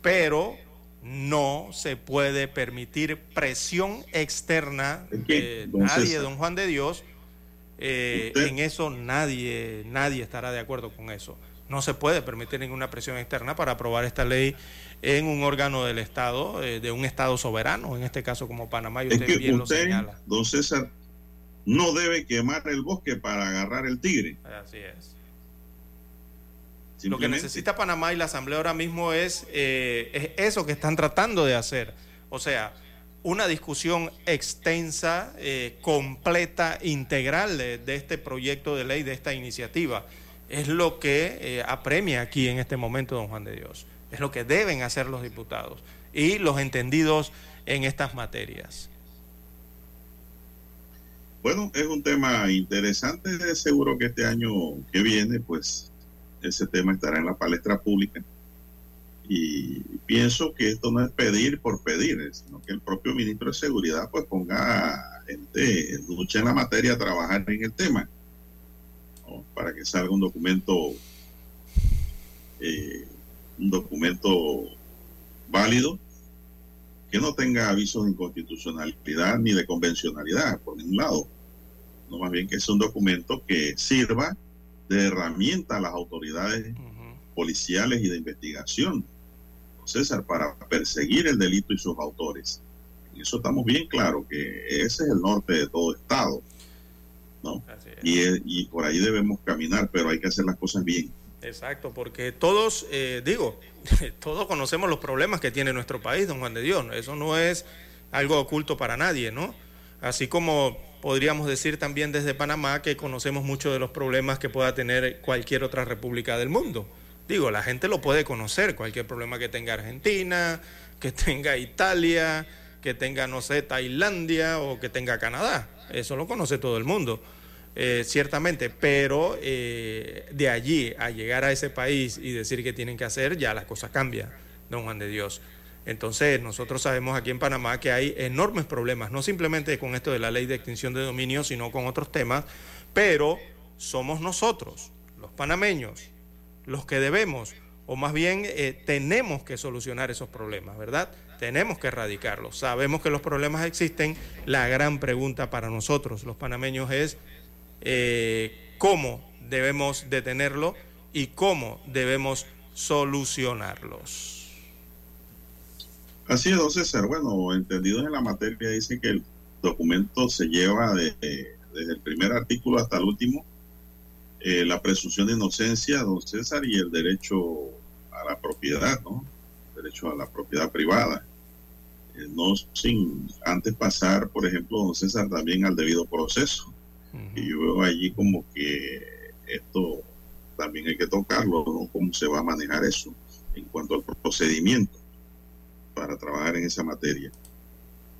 pero no se puede permitir presión externa de nadie, don Juan de Dios. Eh, en eso nadie, nadie estará de acuerdo con eso. No se puede permitir ninguna presión externa para aprobar esta ley en un órgano del Estado, eh, de un Estado soberano, en este caso como Panamá, y usted bien lo señala. Don César, no debe quemar el bosque para agarrar el tigre. Así es. Lo que necesita Panamá y la Asamblea ahora mismo es, eh, eso que están tratando de hacer. O sea, una discusión extensa, eh, completa, integral de, este proyecto de ley, de esta iniciativa es lo que eh, apremia aquí en este momento, don Juan de Dios. Es lo que deben hacer los diputados y los entendidos en estas materias. Bueno, es un tema interesante. Seguro que este año que viene, pues, ese tema estará en la palestra pública. Y pienso que esto no es pedir por pedir, sino que el propio ministro de Seguridad, pues, ponga gente, lucha en la materia a trabajar en el tema para que salga un documento eh, un documento válido que no tenga avisos de inconstitucionalidad ni de convencionalidad por ningún lado no más bien que es un documento que sirva de herramienta a las autoridades policiales y de investigación, César, para perseguir el delito y sus autores. En eso estamos bien claros que ese es el norte de todo Estado, ¿no? Y, y por ahí debemos caminar, pero hay que hacer las cosas bien. Exacto, porque todos, eh, digo, todos conocemos los problemas que tiene nuestro país, don Juan de Dios. Eso no es algo oculto para nadie, ¿no? Así como podríamos decir también desde Panamá que conocemos mucho de los problemas que pueda tener cualquier otra república del mundo. Digo, la gente lo puede conocer, cualquier problema que tenga Argentina, que tenga Italia, que tenga, no sé, Tailandia o que tenga Canadá. Eso lo conoce todo el mundo, eh, ciertamente. Pero eh, de allí a llegar a ese país y decir que tienen que hacer, ya las cosas cambian, don Juan de Dios. Entonces, nosotros sabemos aquí en Panamá que hay enormes problemas, no simplemente con esto de la ley de extinción de dominio, sino con otros temas, pero somos nosotros, los panameños, los que debemos, o más bien eh, tenemos que solucionar esos problemas, ¿verdad? Tenemos que erradicarlos. Sabemos que los problemas existen. La gran pregunta para nosotros, los panameños, es eh, cómo debemos detenerlo y cómo debemos solucionarlos. Así es, don César. Bueno, entendidos en la materia, dice que el documento se lleva desde el primer artículo hasta el último, eh, la presunción de inocencia, don César, y el derecho a la propiedad, ¿no? derecho a la propiedad privada. Eh, no sin antes pasar, por ejemplo, don César, también al debido proceso. Y yo veo allí como que esto también hay que tocarlo, ¿no? Cómo se va a manejar eso en cuanto al procedimiento para trabajar en esa materia.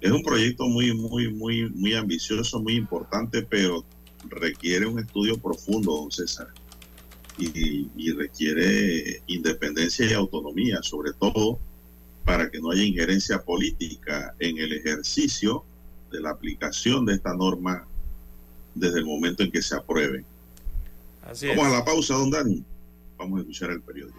Es un proyecto muy, muy, muy, muy ambicioso, muy importante, pero requiere un estudio profundo, don César, y, y requiere independencia y autonomía, sobre todo para que no haya injerencia política en el ejercicio de la aplicación de esta norma desde el momento en que se apruebe. Así Vamos es. a la pausa, don Dani. Vamos a escuchar el periódico.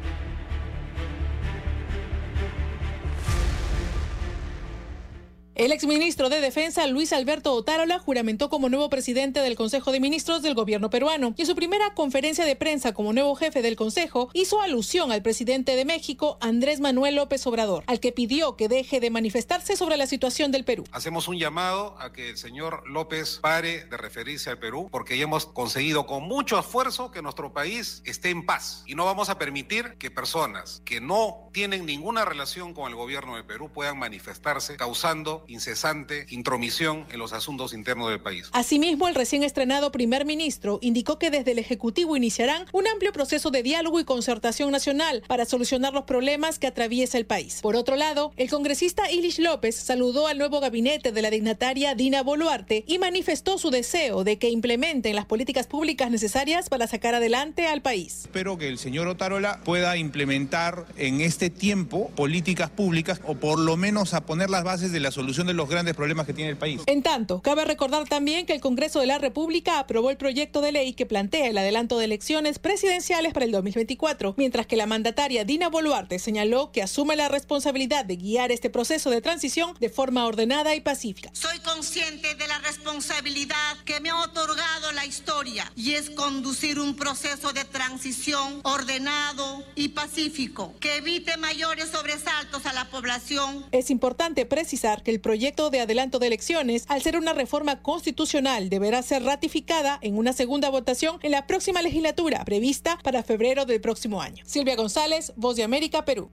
El exministro de Defensa Luis Alberto Otárola juramentó como nuevo presidente del Consejo de Ministros del gobierno peruano y en su primera conferencia de prensa como nuevo jefe del Consejo hizo alusión al presidente de México Andrés Manuel López Obrador, al que pidió que deje de manifestarse sobre la situación del Perú. Hacemos un llamado a que el señor López pare de referirse al Perú porque ya hemos conseguido con mucho esfuerzo que nuestro país esté en paz y no vamos a permitir que personas que no tienen ninguna relación con el gobierno de Perú puedan manifestarse causando incesante intromisión en los asuntos internos del país. Asimismo, el recién estrenado primer ministro indicó que desde el Ejecutivo iniciarán un amplio proceso de diálogo y concertación nacional para solucionar los problemas que atraviesa el país. Por otro lado, el congresista Ilish López saludó al nuevo gabinete de la dignataria Dina Boluarte y manifestó su deseo de que implementen las políticas públicas necesarias para sacar adelante al país. Espero que el señor Otárola pueda implementar en este tiempo políticas públicas o por lo menos a poner las bases de la solución de los grandes problemas que tiene el país. En tanto, cabe recordar también que el Congreso de la República aprobó el proyecto de ley que plantea el adelanto de elecciones presidenciales para el 2024, mientras que la mandataria Dina Boluarte señaló que asume la responsabilidad de guiar este proceso de transición de forma ordenada y pacífica. Soy consciente de la responsabilidad que me ha otorgado la historia y es conducir un proceso de transición ordenado y pacífico que evite mayores sobresaltos a la población. Es importante precisar que el proyecto de adelanto de elecciones, al ser una reforma constitucional, deberá ser ratificada en una segunda votación en la próxima legislatura, prevista para febrero del próximo año. Silvia González, Voz de América, Perú.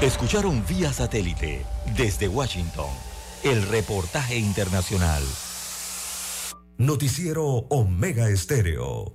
Escucharon vía satélite desde Washington el reportaje internacional. Noticiero Omega Estéreo.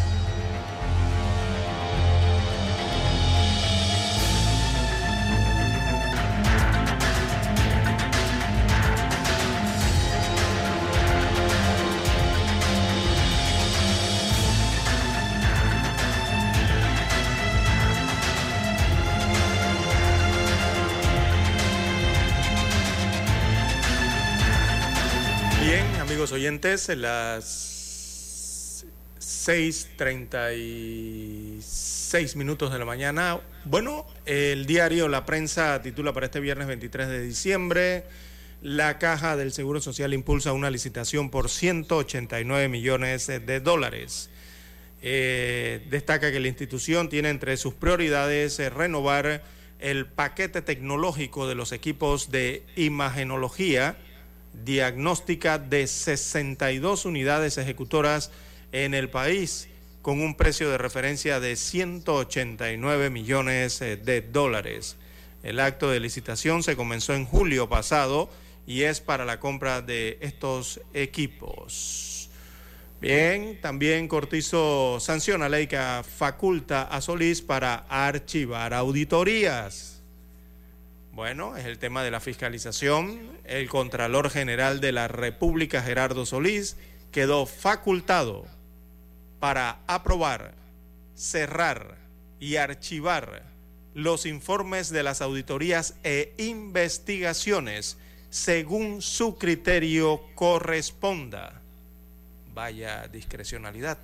Oyentes, las 6.36 minutos de la mañana. Bueno, el diario La Prensa titula para este viernes 23 de diciembre, la Caja del Seguro Social impulsa una licitación por 189 millones de dólares. Eh, destaca que la institución tiene entre sus prioridades eh, renovar el paquete tecnológico de los equipos de imagenología diagnóstica de 62 unidades ejecutoras en el país con un precio de referencia de 189 millones eh, de dólares. El acto de licitación se comenzó en julio pasado y es para la compra de estos equipos. Bien, también Cortizo sanciona ley que faculta a Solís para archivar auditorías. Bueno, es el tema de la fiscalización. El Contralor General de la República, Gerardo Solís, quedó facultado para aprobar, cerrar y archivar los informes de las auditorías e investigaciones según su criterio corresponda. Vaya discrecionalidad.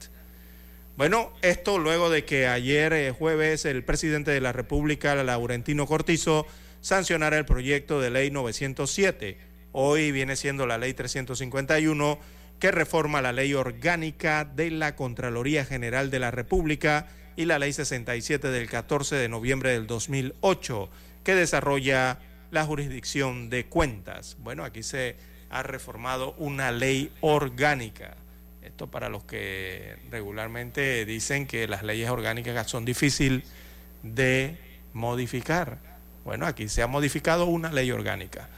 Bueno, esto luego de que ayer eh, jueves el presidente de la República, Laurentino Cortizo, sancionara el proyecto de ley 907. Hoy viene siendo la ley 351 que reforma la ley orgánica de la Contraloría General de la República y la ley 67 del 14 de noviembre del 2008 que desarrolla la jurisdicción de cuentas. Bueno, aquí se ha reformado una ley orgánica. Esto para los que regularmente dicen que las leyes orgánicas son difíciles de modificar. Bueno, aquí se ha modificado una ley orgánica.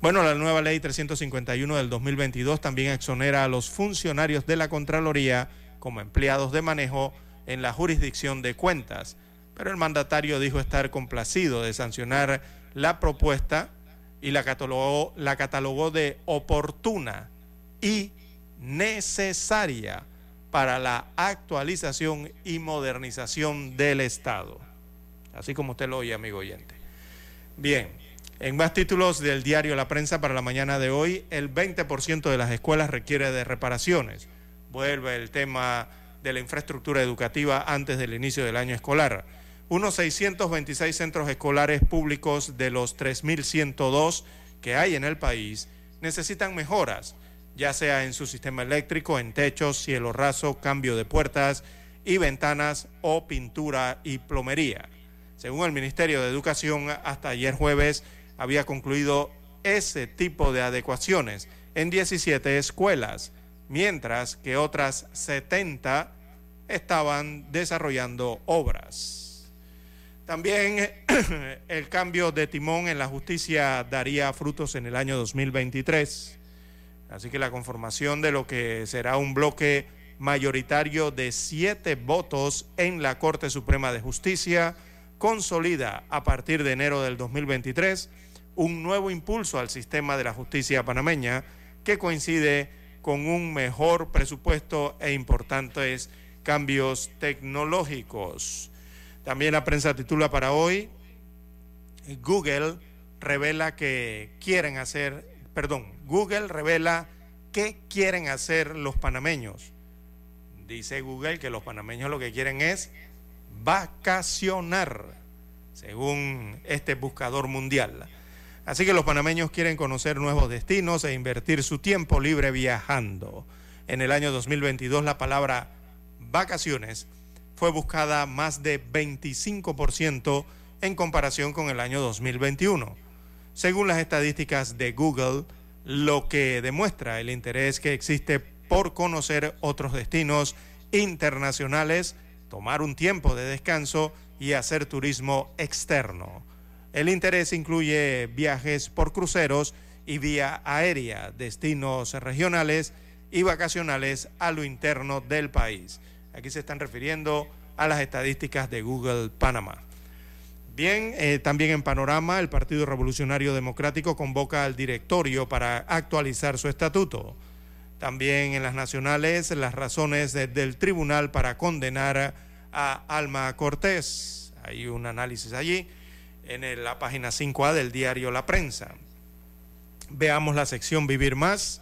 Bueno, la nueva ley 351 del 2022 también exonera a los funcionarios de la Contraloría como empleados de manejo en la jurisdicción de cuentas, pero el mandatario dijo estar complacido de sancionar la propuesta y la catalogó, la catalogó de oportuna y necesaria para la actualización y modernización del Estado. Así como usted lo oye, amigo oyente. Bien, en más títulos del diario La Prensa para la mañana de hoy, el 20% de las escuelas requiere de reparaciones. Vuelve el tema de la infraestructura educativa antes del inicio del año escolar. Unos 626 centros escolares públicos de los 3.102 que hay en el país necesitan mejoras, ya sea en su sistema eléctrico, en techos, cielo raso, cambio de puertas y ventanas o pintura y plomería. Según el Ministerio de Educación, hasta ayer jueves había concluido ese tipo de adecuaciones en 17 escuelas, mientras que otras 70 estaban desarrollando obras. También el cambio de timón en la justicia daría frutos en el año 2023. Así que la conformación de lo que será un bloque mayoritario de siete votos en la Corte Suprema de Justicia consolida a partir de enero del 2023 un nuevo impulso al sistema de la justicia panameña que coincide con un mejor presupuesto e importantes cambios tecnológicos. También la prensa titula para hoy, Google revela que quieren hacer, perdón, Google revela ¿Qué quieren hacer los panameños? Dice Google que los panameños lo que quieren es vacacionar, según este buscador mundial. Así que los panameños quieren conocer nuevos destinos e invertir su tiempo libre viajando. En el año 2022 la palabra vacaciones fue buscada más de 25% en comparación con el año 2021. Según las estadísticas de Google, lo que demuestra el interés que existe por conocer otros destinos internacionales, tomar un tiempo de descanso y hacer turismo externo. El interés incluye viajes por cruceros y vía aérea, destinos regionales y vacacionales a lo interno del país. Aquí se están refiriendo a las estadísticas de Google Panamá. Bien, eh, también en panorama, el Partido Revolucionario Democrático convoca al directorio para actualizar su estatuto. También en las nacionales, las razones del tribunal para condenar a Alma Cortés. Hay un análisis allí en la página 5A del diario La Prensa. Veamos la sección Vivir Más.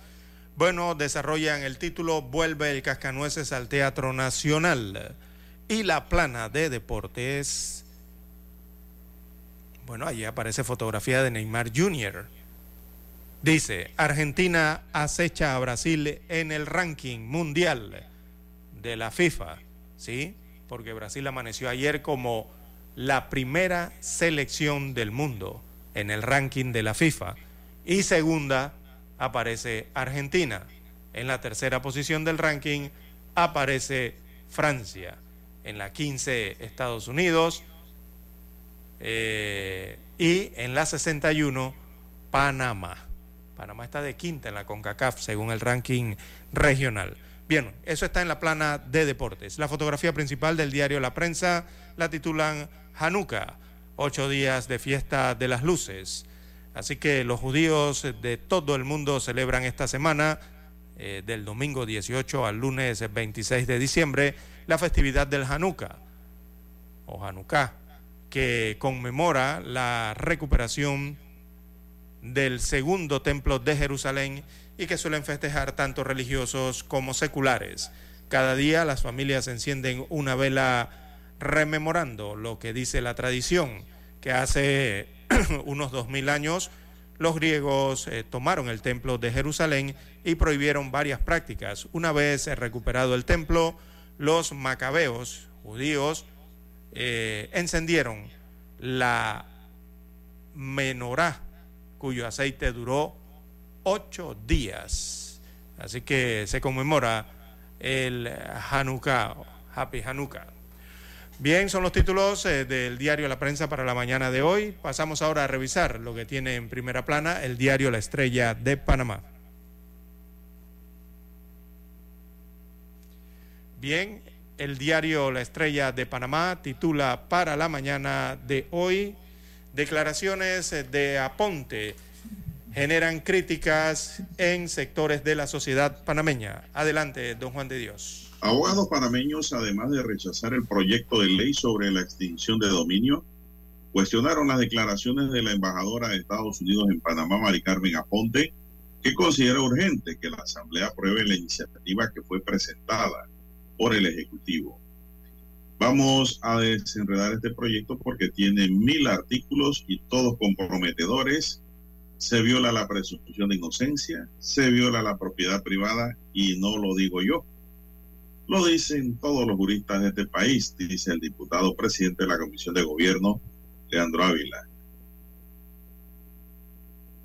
Bueno, desarrollan el título Vuelve el Cascanueces al Teatro Nacional. Y la plana de deportes bueno, allí aparece fotografía de Neymar Jr. Dice, Argentina acecha a Brasil en el ranking mundial de la FIFA, ¿sí? Porque Brasil amaneció ayer como la primera selección del mundo en el ranking de la FIFA. Y segunda aparece Argentina. En la tercera posición del ranking aparece Francia. En la 15 Estados Unidos. Eh, y en la 61, Panamá. Panamá está de quinta en la CONCACAF según el ranking regional. Bien, eso está en la plana de deportes. La fotografía principal del diario La Prensa la titulan Hanukkah, ocho días de fiesta de las luces. Así que los judíos de todo el mundo celebran esta semana, eh, del domingo 18 al lunes 26 de diciembre, la festividad del Hanukkah o Hanukkah que conmemora la recuperación del segundo templo de Jerusalén y que suelen festejar tanto religiosos como seculares. Cada día las familias encienden una vela rememorando lo que dice la tradición, que hace unos dos mil años los griegos eh, tomaron el templo de Jerusalén y prohibieron varias prácticas. Una vez recuperado el templo, los macabeos, judíos, eh, encendieron la menorá, cuyo aceite duró ocho días. Así que se conmemora el Hanukkah, Happy Hanukkah. Bien, son los títulos eh, del diario La Prensa para la mañana de hoy. Pasamos ahora a revisar lo que tiene en primera plana el diario La Estrella de Panamá. Bien, el diario La Estrella de Panamá titula para la mañana de hoy declaraciones de Aponte generan críticas en sectores de la sociedad panameña. Adelante, don Juan de Dios. Abogados panameños, además de rechazar el proyecto de ley sobre la extinción de dominio, cuestionaron las declaraciones de la embajadora de Estados Unidos en Panamá, Mari Carmen Aponte, que considera urgente que la Asamblea apruebe la iniciativa que fue presentada por el Ejecutivo. Vamos a desenredar este proyecto porque tiene mil artículos y todos comprometedores. Se viola la presunción de inocencia, se viola la propiedad privada y no lo digo yo. Lo dicen todos los juristas de este país, dice el diputado presidente de la Comisión de Gobierno, Leandro Ávila.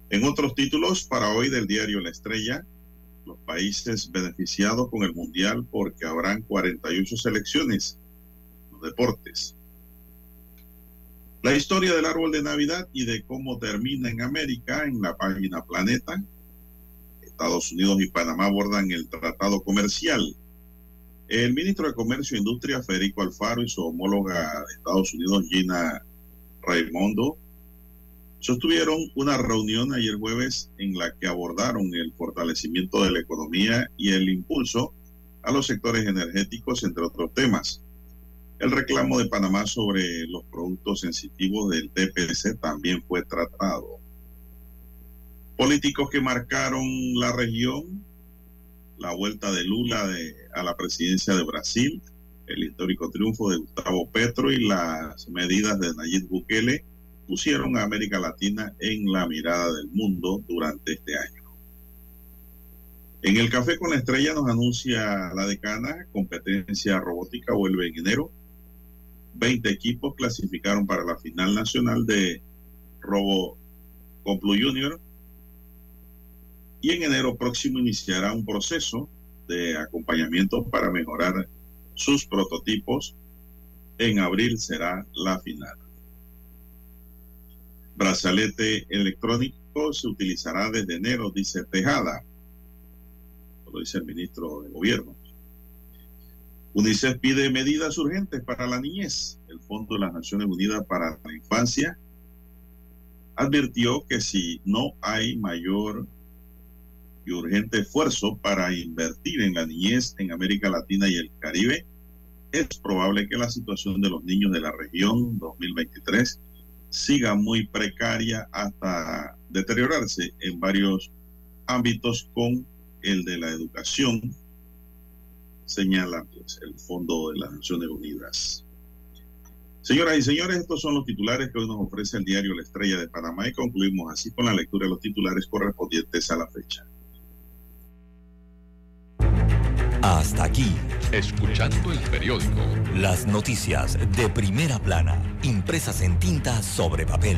En otros títulos para hoy del diario La Estrella, los países beneficiados con el Mundial porque habrán 48 selecciones deportes. La historia del árbol de Navidad y de cómo termina en América en la página Planeta. Estados Unidos y Panamá abordan el tratado comercial. El ministro de Comercio e Industria, Federico Alfaro, y su homóloga de Estados Unidos, Gina Raimondo, sostuvieron una reunión ayer jueves en la que abordaron el fortalecimiento de la economía y el impulso a los sectores energéticos, entre otros temas. El reclamo de Panamá sobre los productos sensitivos del TPC también fue tratado. Políticos que marcaron la región la vuelta de Lula a la presidencia de Brasil, el histórico triunfo de Gustavo Petro y las medidas de Nayib Bukele pusieron a América Latina en la mirada del mundo durante este año. En el Café con la Estrella nos anuncia la decana, competencia robótica vuelve en enero. 20 equipos clasificaron para la final nacional de Robo Complu Junior. Y en enero próximo iniciará un proceso de acompañamiento para mejorar sus prototipos. En abril será la final. Brazalete electrónico se utilizará desde enero, dice Tejada lo dice el ministro de Gobierno. UNICEF pide medidas urgentes para la niñez. El Fondo de las Naciones Unidas para la Infancia advirtió que si no hay mayor y urgente esfuerzo para invertir en la niñez en América Latina y el Caribe, es probable que la situación de los niños de la región 2023 siga muy precaria hasta deteriorarse en varios ámbitos con el de la educación, señala pues, el Fondo de las Naciones Unidas. Señoras y señores, estos son los titulares que hoy nos ofrece el diario La Estrella de Panamá y concluimos así con la lectura de los titulares correspondientes a la fecha. Hasta aquí, escuchando el periódico. Las noticias de primera plana, impresas en tinta sobre papel.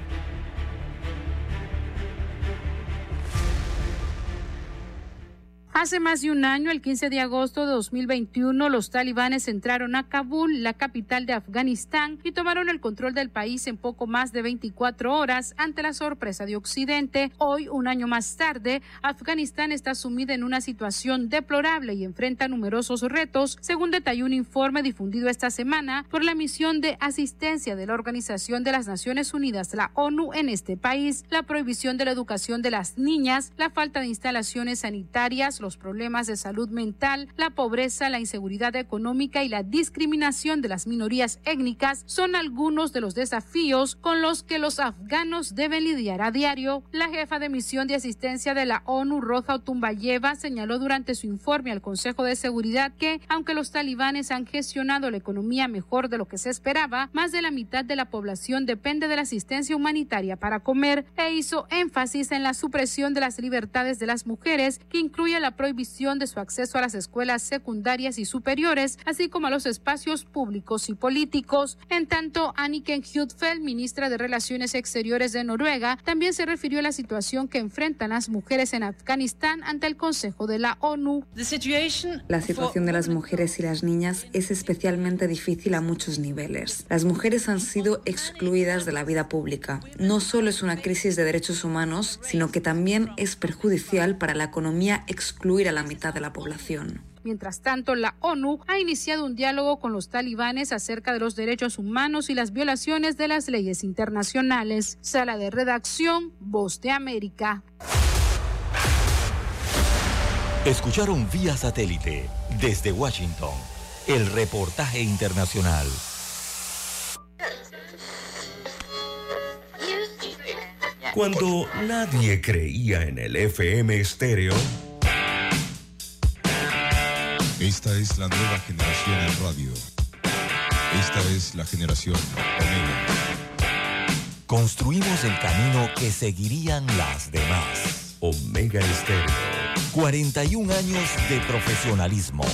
Hace más de un año, el 15 de agosto de 2021, los talibanes entraron a Kabul, la capital de Afganistán, y tomaron el control del país en poco más de 24 horas ante la sorpresa de Occidente. Hoy, un año más tarde, Afganistán está sumida en una situación deplorable y enfrenta numerosos retos, según detalló un informe difundido esta semana por la misión de asistencia de la Organización de las Naciones Unidas, la ONU, en este país. La prohibición de la educación de las niñas, la falta de instalaciones sanitarias, los problemas de salud mental, la pobreza, la inseguridad económica y la discriminación de las minorías étnicas son algunos de los desafíos con los que los afganos deben lidiar a diario. La jefa de misión de asistencia de la ONU, Roja Otumbayeva, señaló durante su informe al Consejo de Seguridad que, aunque los talibanes han gestionado la economía mejor de lo que se esperaba, más de la mitad de la población depende de la asistencia humanitaria para comer e hizo énfasis en la supresión de las libertades de las mujeres, que incluye la prohibición de su acceso a las escuelas secundarias y superiores, así como a los espacios públicos y políticos. En tanto, Anniken Huitfeldt, ministra de Relaciones Exteriores de Noruega, también se refirió a la situación que enfrentan las mujeres en Afganistán ante el Consejo de la ONU. La situación de las mujeres y las niñas es especialmente difícil a muchos niveles. Las mujeres han sido excluidas de la vida pública. No solo es una crisis de derechos humanos, sino que también es perjudicial para la economía excluida incluir a la mitad de la población. Mientras tanto, la ONU ha iniciado un diálogo con los talibanes acerca de los derechos humanos y las violaciones de las leyes internacionales. Sala de redacción, Voz de América. Escucharon vía satélite desde Washington el reportaje internacional. Cuando nadie creía en el FM estéreo, esta es la nueva generación en radio. Esta es la generación Omega. Construimos el camino que seguirían las demás. Omega Estéreo. 41 años de profesionalismo,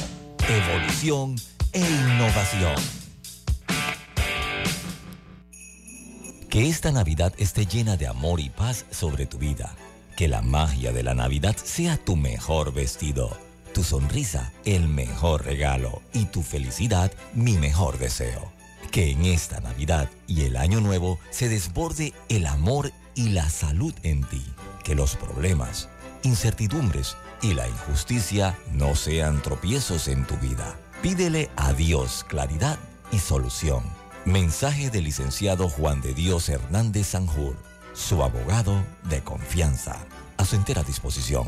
evolución e innovación. Que esta Navidad esté llena de amor y paz sobre tu vida. Que la magia de la Navidad sea tu mejor vestido, tu sonrisa el mejor regalo y tu felicidad mi mejor deseo. Que en esta Navidad y el Año Nuevo se desborde el amor y la salud en ti. Que los problemas, incertidumbres y la injusticia no sean tropiezos en tu vida. Pídele a Dios claridad y solución. Mensaje del licenciado Juan de Dios Hernández Sanjur, su abogado de confianza. A su entera disposición.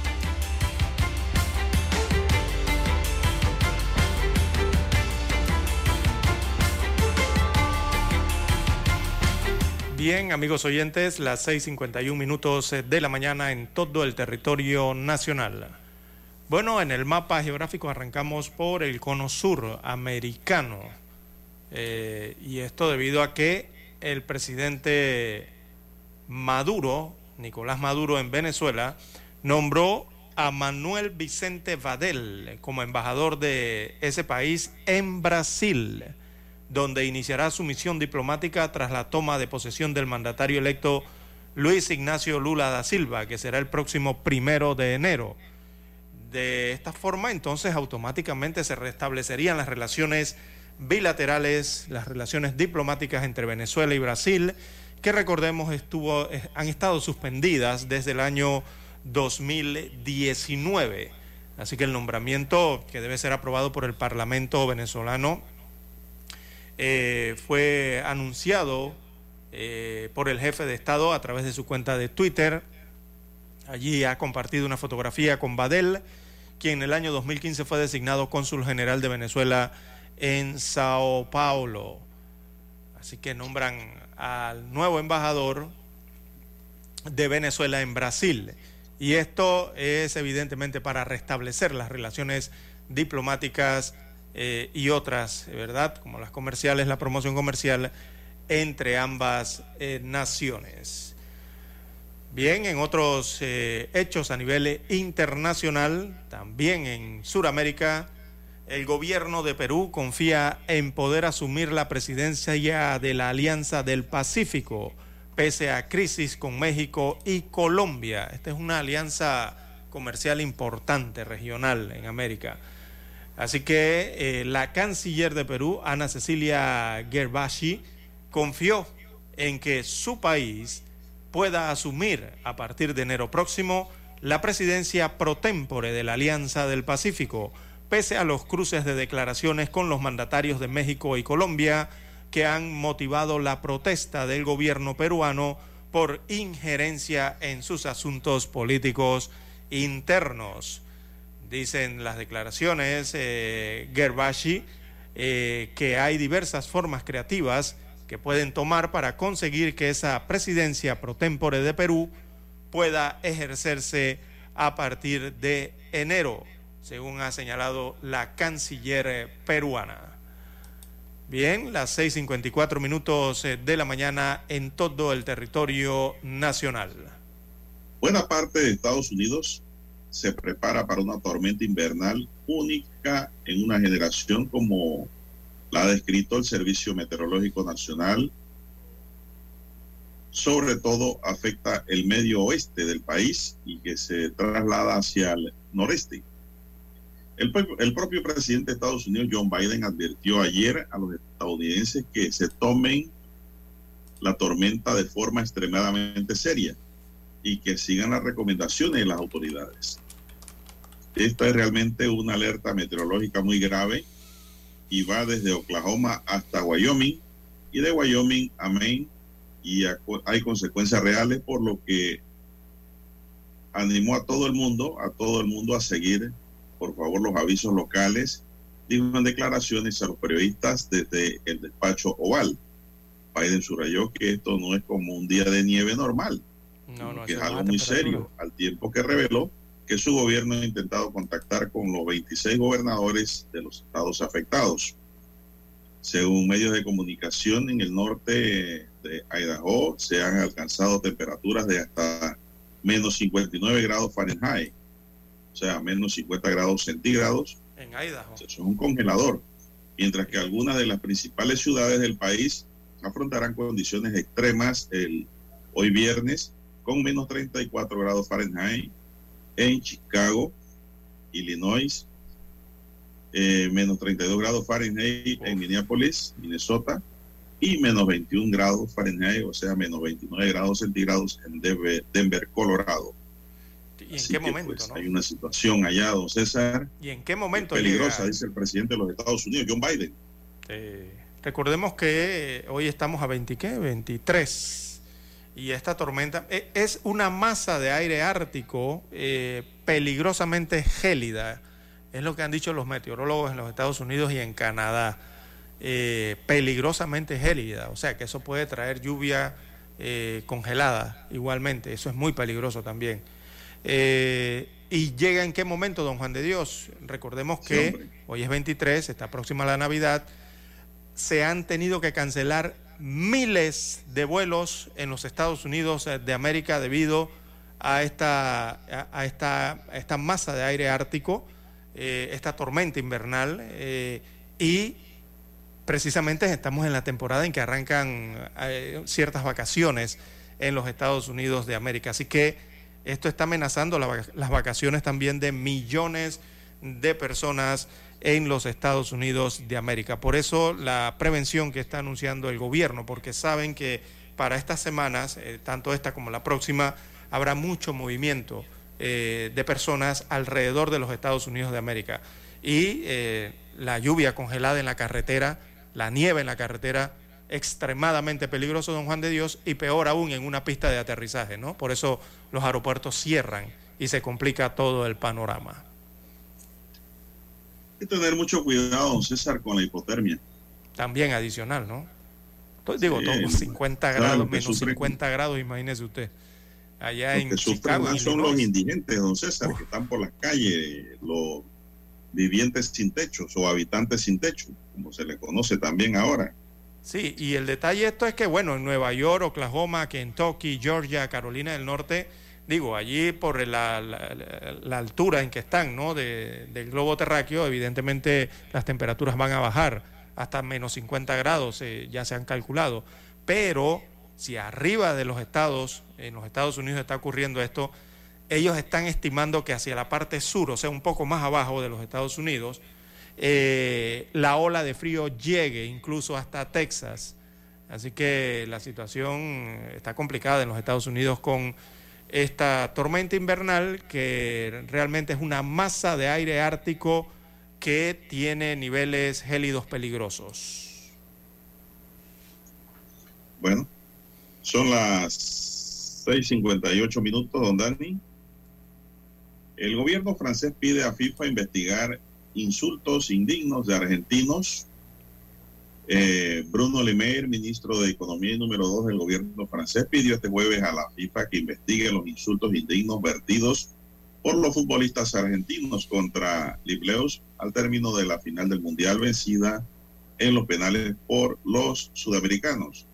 Bien, amigos oyentes, las 6.51 minutos de la mañana en todo el territorio nacional. Bueno, en el mapa geográfico arrancamos por el cono sur americano. Eh, y esto debido a que el presidente Maduro, Nicolás Maduro en Venezuela, nombró a Manuel Vicente Vadel como embajador de ese país en Brasil donde iniciará su misión diplomática tras la toma de posesión del mandatario electo Luis Ignacio Lula da Silva, que será el próximo primero de enero. De esta forma, entonces, automáticamente se restablecerían las relaciones bilaterales, las relaciones diplomáticas entre Venezuela y Brasil, que recordemos estuvo, eh, han estado suspendidas desde el año 2019. Así que el nombramiento que debe ser aprobado por el Parlamento venezolano eh, fue anunciado eh, por el jefe de Estado a través de su cuenta de Twitter. Allí ha compartido una fotografía con Badel, quien en el año 2015 fue designado cónsul general de Venezuela en Sao Paulo. Así que nombran al nuevo embajador de Venezuela en Brasil. Y esto es evidentemente para restablecer las relaciones diplomáticas eh, y otras, ¿verdad? Como las comerciales, la promoción comercial entre ambas eh, naciones. Bien, en otros eh, hechos a nivel internacional, también en Sudamérica, el gobierno de Perú confía en poder asumir la presidencia de la Alianza del Pacífico, pese a crisis con México y Colombia. Esta es una alianza comercial importante, regional en América. Así que eh, la canciller de Perú, Ana Cecilia Gerbashi, confió en que su país pueda asumir a partir de enero próximo la presidencia pro tempore de la Alianza del Pacífico, pese a los cruces de declaraciones con los mandatarios de México y Colombia que han motivado la protesta del gobierno peruano por injerencia en sus asuntos políticos internos dicen las declaraciones eh, Gerbashi, eh, que hay diversas formas creativas que pueden tomar para conseguir que esa presidencia pro tempore de Perú pueda ejercerse a partir de enero, según ha señalado la canciller peruana. Bien, las 6.54 minutos eh, de la mañana en todo el territorio nacional. Buena parte de Estados Unidos se prepara para una tormenta invernal única en una generación como la ha descrito el Servicio Meteorológico Nacional. Sobre todo afecta el medio oeste del país y que se traslada hacia el noreste. El, el, propio presidente de Estados Unidos, John Biden, advirtió ayer a los estadounidenses que se tomen la tormenta de forma extremadamente seria y que sigan las recomendaciones de las autoridades. Esta es realmente una alerta meteorológica muy grave y va desde Oklahoma hasta Wyoming y de Wyoming a Maine y hay consecuencias reales por lo que animó a todo el mundo, a todo el mundo a seguir, por favor, los avisos locales. Dijo en declaraciones a los periodistas desde el despacho Oval. Biden subrayó que esto no es como un día de nieve normal, que es algo muy serio, al tiempo que reveló que su gobierno ha intentado contactar con los 26 gobernadores de los estados afectados. Según medios de comunicación, en el norte de Idaho se han alcanzado temperaturas de hasta menos 59 grados Fahrenheit, o sea, menos 50 grados centígrados. En Idaho. Eso es un congelador. Mientras que algunas de las principales ciudades del país afrontarán condiciones extremas el hoy viernes con menos 34 grados Fahrenheit en Chicago, Illinois, eh, menos 32 grados Fahrenheit en Minneapolis, Minnesota, y menos 21 grados Fahrenheit, o sea, menos 29 grados centígrados en Denver, Denver Colorado. ¿Y en qué momento? Pues, Hay una situación allá, don César. ¿Y en qué momento? Peligrosa, dice el presidente de los Estados Unidos, John Biden. Eh, recordemos que hoy estamos a 20, ¿qué? 23. Y esta tormenta eh, es una masa de aire ártico eh, peligrosamente gélida. Es lo que han dicho los meteorólogos en los Estados Unidos y en Canadá. peligrosamente gélida. O sea que eso puede traer lluvia congelada igualmente. Eso es muy peligroso también. Eh, ¿Y llega en qué momento, don Juan de Dios? Recordemos que hoy es 23, está próxima la Navidad, se han tenido que cancelar miles de vuelos en los Estados Unidos de América debido a esta, a esta, esta masa de aire ártico, eh, esta tormenta invernal, eh, y precisamente estamos en la temporada en que arrancan ciertas vacaciones en los Estados Unidos de América. Así que esto está amenazando las vacaciones también de millones de personas en los Estados Unidos de América. Por eso la prevención que está anunciando el gobierno, porque saben que para estas semanas, eh, tanto esta como la próxima, habrá mucho movimiento eh, de personas alrededor de los Estados Unidos de América. Y eh, la lluvia congelada en la carretera, la nieve en la carretera, extremadamente peligroso, don Juan de Dios, y peor aún en una pista de aterrizaje, ¿no? Por eso los aeropuertos cierran y se complica todo el panorama. Que tener mucho cuidado, don César, con la hipotermia. También adicional, ¿no? digo, todos 50 grados, menos 50 grados, imagínese usted. Allá en que Chicago, son los indigentes, don César, que están por las calles, los vivientes sin techos o habitantes sin techo, como se le conoce también ahora. Sí, y el detalle esto es que, bueno, en Nueva York, Oklahoma, Kentucky, Georgia, Carolina del Norte, digo, allí por la, altura en que están, ¿no? del globo terráqueo, evidentemente las temperaturas van a bajar hasta menos 50 grados, eh, ya se han calculado. Pero si arriba de los estados, en los Estados Unidos está ocurriendo esto, ellos están estimando que hacia la parte sur, o sea, un poco más abajo de los Estados Unidos, eh, la ola de frío llegue incluso hasta Texas. Así que la situación está complicada en los Estados Unidos con esta tormenta invernal que realmente es una masa de aire ártico que tiene niveles gélidos peligrosos. Bueno, son las 6.58 minutos, don Dani. El gobierno francés pide a FIFA investigar insultos indignos de argentinos. Eh, Bruno Le Maire, ministro de Economía y número dos del gobierno francés, pidió este jueves a la FIFA que investigue los insultos indignos vertidos por los futbolistas argentinos contra Libleus al término de la final del Mundial vencida en los penales por los sudamericanos.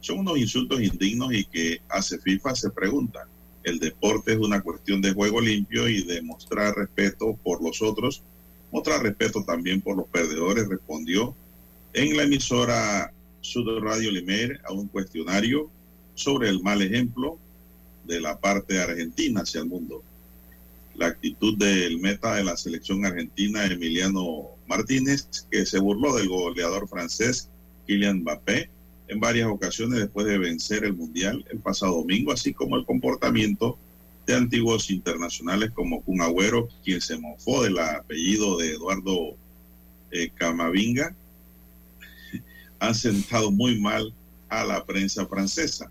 Son unos insultos indignos y que hace FIFA se pregunta. El deporte es una cuestión de juego limpio y de mostrar respeto por los otros otra respeto también por los perdedores, respondió en la emisora Sud Radio Limer a un cuestionario sobre el mal ejemplo de la parte argentina hacia el mundo. La actitud del meta de la selección argentina, Emiliano Martínez, que se burló del goleador francés Kylian Mbappé en varias ocasiones después de vencer el Mundial el pasado domingo, así como el comportamiento de antiguos internacionales como Kun Agüero, quien se mofó del apellido de Eduardo eh, Camavinga, han sentado muy mal a la prensa francesa.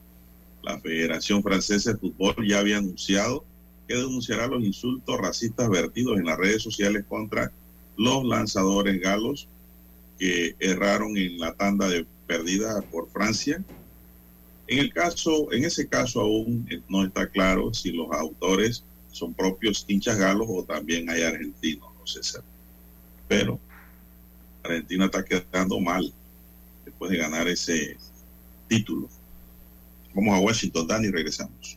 La Federación Francesa de Fútbol ya había anunciado que denunciará los insultos racistas vertidos en las redes sociales contra los lanzadores galos que erraron en la tanda de perdida por Francia en el caso, en ese caso aún no está claro si los autores son propios hinchas galos o también hay argentinos, no sé. Pero Argentina está quedando mal después de ganar ese título. Vamos a Washington, Dani, y regresamos.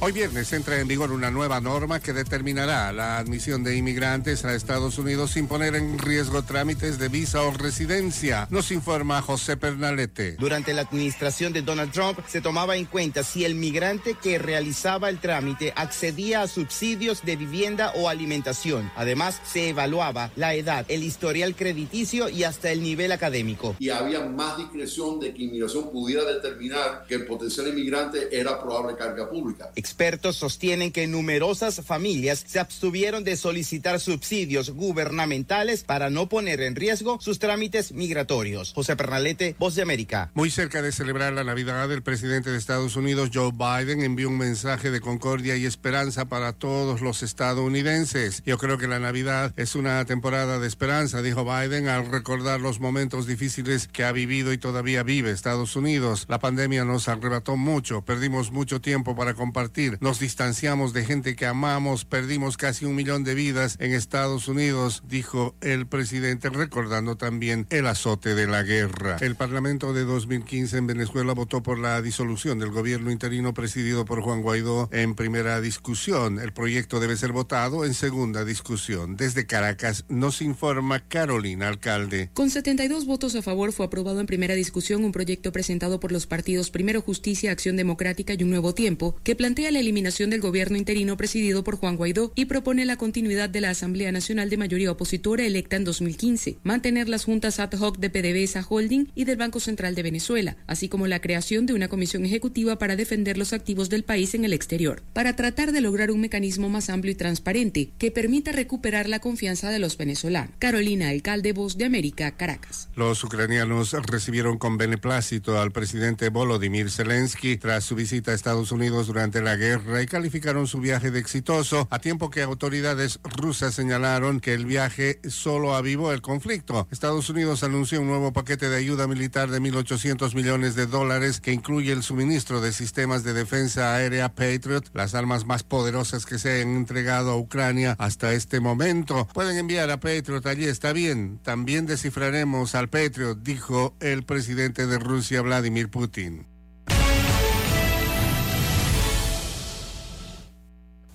Hoy viernes entra en vigor una nueva norma que determinará la admisión de inmigrantes a Estados Unidos sin poner en riesgo trámites de visa o residencia. Nos informa José Pernalete. Durante la administración de Donald Trump se tomaba en cuenta si el migrante que realizaba el trámite accedía a subsidios de vivienda o alimentación. Además, se evaluaba la edad, el historial crediticio y hasta el nivel académico. y había más discreción de que inmigración pudiera determinar que el potencial inmigrante era probable carga pública. Expertos sostienen que numerosas familias se abstuvieron de solicitar subsidios gubernamentales para no poner en riesgo sus trámites migratorios. José Pernalete, Voz de América. Muy cerca de celebrar la Navidad, el presidente de Estados Unidos, Joe Biden, envió un mensaje de concordia y esperanza para todos los estadounidenses. Yo creo que la Navidad es una temporada de esperanza, dijo Biden, al recordar los momentos difíciles que ha vivido y todavía vive Estados Unidos. La pandemia nos arrebató mucho, perdimos mucho tiempo para compartir, nos distanciamos de gente que amamos, perdimos casi un millón de vidas en Estados Unidos, dijo el presidente, recordando también el azote de la guerra. El Parlamento de 2015 en Venezuela votó por la disolución del gobierno interino presidido por Juan Guaidó en primera discusión. El proyecto debe ser votado en segunda discusión. Desde Caracas nos informa Carolina Alcalde. Con 72 votos a favor fue aprobado en primera discusión un proyecto presentado por los partidos Primero Justicia, Acción Democrática y Un Nuevo Tiempo, que plantea la eliminación del gobierno interino presidido por Juan Guaidó y propone la continuidad de la Asamblea Nacional de mayoría opositora electa en 2015, mantener las juntas ad hoc de PDVSA Holding y del Banco Central de Venezuela, así como la creación de una comisión ejecutiva para defender los activos del país en el exterior, para tratar de lograr un mecanismo más amplio y transparente que permita recuperar la confianza de los venezolanos. Carolina Alcalde, Voz de América, Caracas. Los ucranianos recibieron con beneplácito al presidente Volodymyr Zelensky tras su visita a Estados Unidos durante la guerra y calificaron su viaje de exitoso, a tiempo que autoridades rusas señalaron que el viaje solo avivó el conflicto. Estados Unidos anunció un nuevo paquete de ayuda militar de 1.800 millones de dólares que incluye el suministro de sistemas de defensa aérea Patriot, las armas más poderosas que se han entregado a Ucrania hasta este momento. Pueden enviar a Patriot allí, está bien. También descifraremos al Patriot, dijo el presidente de Rusia, Vladimir Putin.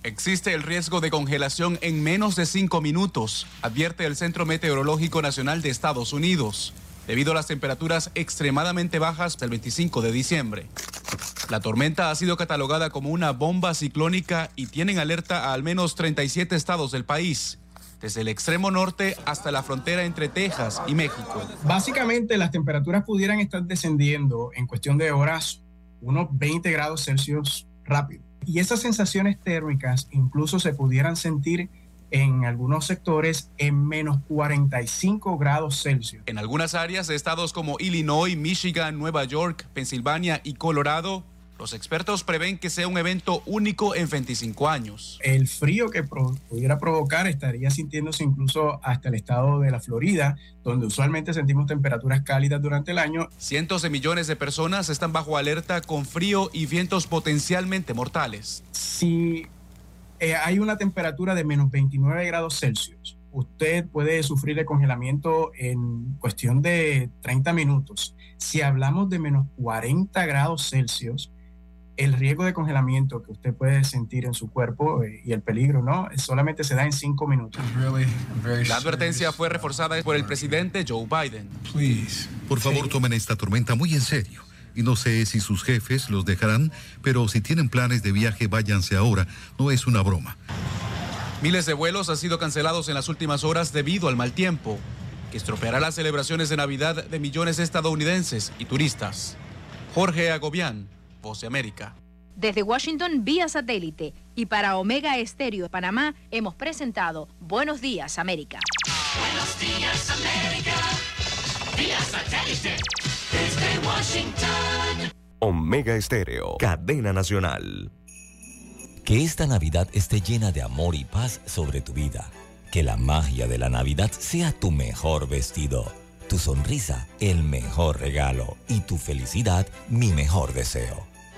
Existe el riesgo de congelación en menos de cinco minutos, advierte el Centro Meteorológico Nacional de Estados Unidos, debido a las temperaturas extremadamente bajas del 25 de diciembre. La tormenta ha sido catalogada como una bomba ciclónica y tienen alerta a al menos 37 estados del país, desde el extremo norte hasta la frontera entre Texas y México. Básicamente las temperaturas pudieran estar descendiendo en cuestión de horas unos 20 grados Celsius rápido. Y esas sensaciones térmicas incluso se pudieran sentir en algunos sectores en menos 45 grados Celsius. En algunas áreas de estados como Illinois, Michigan, Nueva York, Pensilvania y Colorado, los expertos prevén que sea un evento único en 25 años. El frío que pro- pudiera provocar estaría sintiéndose incluso hasta el estado de la Florida, donde usualmente sentimos temperaturas cálidas durante el año. Cientos de millones de personas están bajo alerta con frío y vientos potencialmente mortales. Si eh, hay una temperatura de menos 29 grados Celsius, usted puede sufrir de congelamiento en cuestión de 30 minutos. Si hablamos de menos 40 grados Celsius, el riesgo de congelamiento que usted puede sentir en su cuerpo eh, y el peligro, ¿no? Solamente se da en 5 minutos. La advertencia fue reforzada por el presidente Joe Biden. Por favor, tomen esta tormenta muy en serio. y no sé si sus jefes los dejarán, pero si tienen planes de viaje, váyanse ahora. No es una broma. Miles de vuelos han sido cancelados en las últimas horas debido al mal tiempo, que estropeará las celebraciones de Navidad de millones de estadounidenses y turistas. Jorge Agobián, Voz de América. Desde Washington vía satélite y para Omega Estéreo de Panamá hemos presentado Buenos Días América. Buenos días América, vía satélite desde Washington. Omega Estéreo, cadena nacional. Que esta Navidad esté llena de amor y paz sobre tu vida. Que la magia de la Navidad sea tu mejor vestido, tu sonrisa el mejor regalo y tu felicidad mi mejor deseo.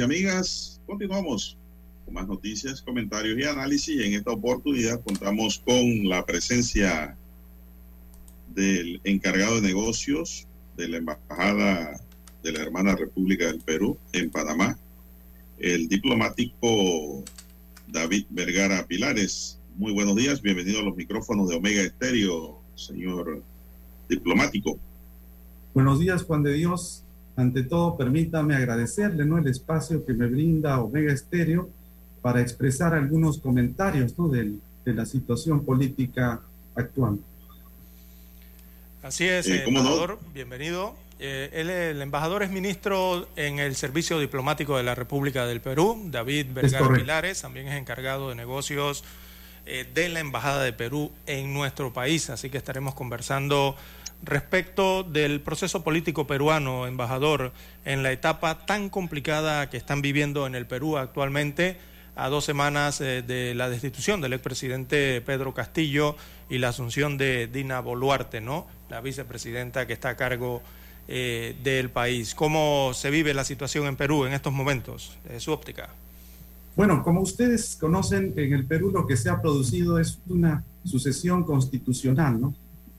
Amigas, continuamos con más noticias, comentarios y análisis. En esta oportunidad contamos con la presencia del encargado de negocios de la Embajada de la Hermana República del Perú en Panamá, el diplomático David Vergara Pilares. Muy buenos días, bienvenido a los micrófonos de Omega Estéreo, señor diplomático. Buenos días, Juan de Dios. Ante todo, permítame agradecerle ¿no? el espacio que me brinda Omega Estéreo para expresar algunos comentarios ¿no? de, de la situación política actual. Así es, Eh, ¿cómo no? embajador, bienvenido. Eh, él, el embajador es ministro en el Servicio Diplomático de la República del Perú, David Vergara. Pilares, también es encargado de negocios eh, de la Embajada de Perú en nuestro país, así que estaremos conversando respecto del proceso político peruano, embajador, en la etapa tan complicada que están viviendo en el Perú actualmente, a dos semanas eh, de la destitución del expresidente Pedro Castillo y la asunción de Dina Boluarte, ¿no? La vicepresidenta que está a cargo eh, del país. ¿Cómo se vive la situación en Perú en estos momentos, desde su óptica? Bueno, como ustedes conocen, en el Perú lo que se ha producido es una sucesión constitucional, ¿no?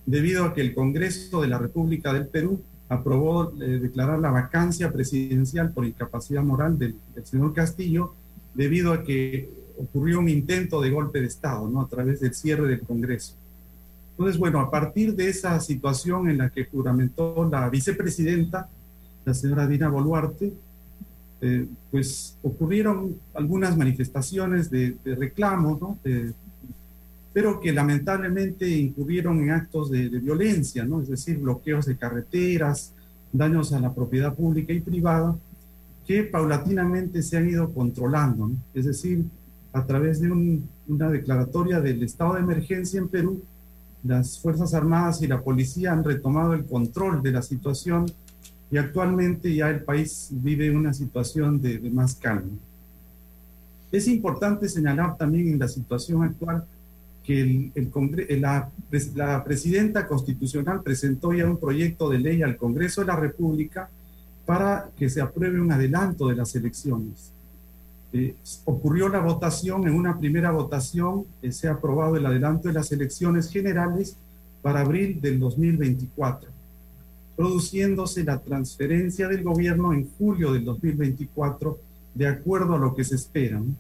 Debido a que el Congreso de la República del Perú aprobó eh, declarar la vacancia presidencial por incapacidad moral del, del señor Castillo, debido a que ocurrió un intento de golpe de Estado, ¿no? A través del cierre del Congreso. Entonces, bueno, a partir de esa situación en la que juramentó la vicepresidenta, la señora Dina Boluarte, eh, pues ocurrieron algunas manifestaciones de, de reclamo, ¿no? Pero que lamentablemente incurrieron en actos de, de violencia, ¿no? Es decir, bloqueos de carreteras, daños a la propiedad pública y privada, que paulatinamente se han ido controlando, ¿no? Es decir, a través de un- una declaratoria del estado de emergencia en Perú, las Fuerzas Armadas y la policía han retomado el control de la situación y actualmente ya el país vive una situación de, de más calma. Es importante señalar también en la situación actual que el, el eh, la, la presidenta constitucional presentó ya un proyecto de ley al Congreso de la República para que se apruebe un adelanto de las elecciones. Eh, ocurrió la votación, en una primera votación eh, se ha aprobado el adelanto de las elecciones generales para abril del 2024, produciéndose la transferencia del gobierno en julio del 2024 de acuerdo a lo que se espera. ¿no?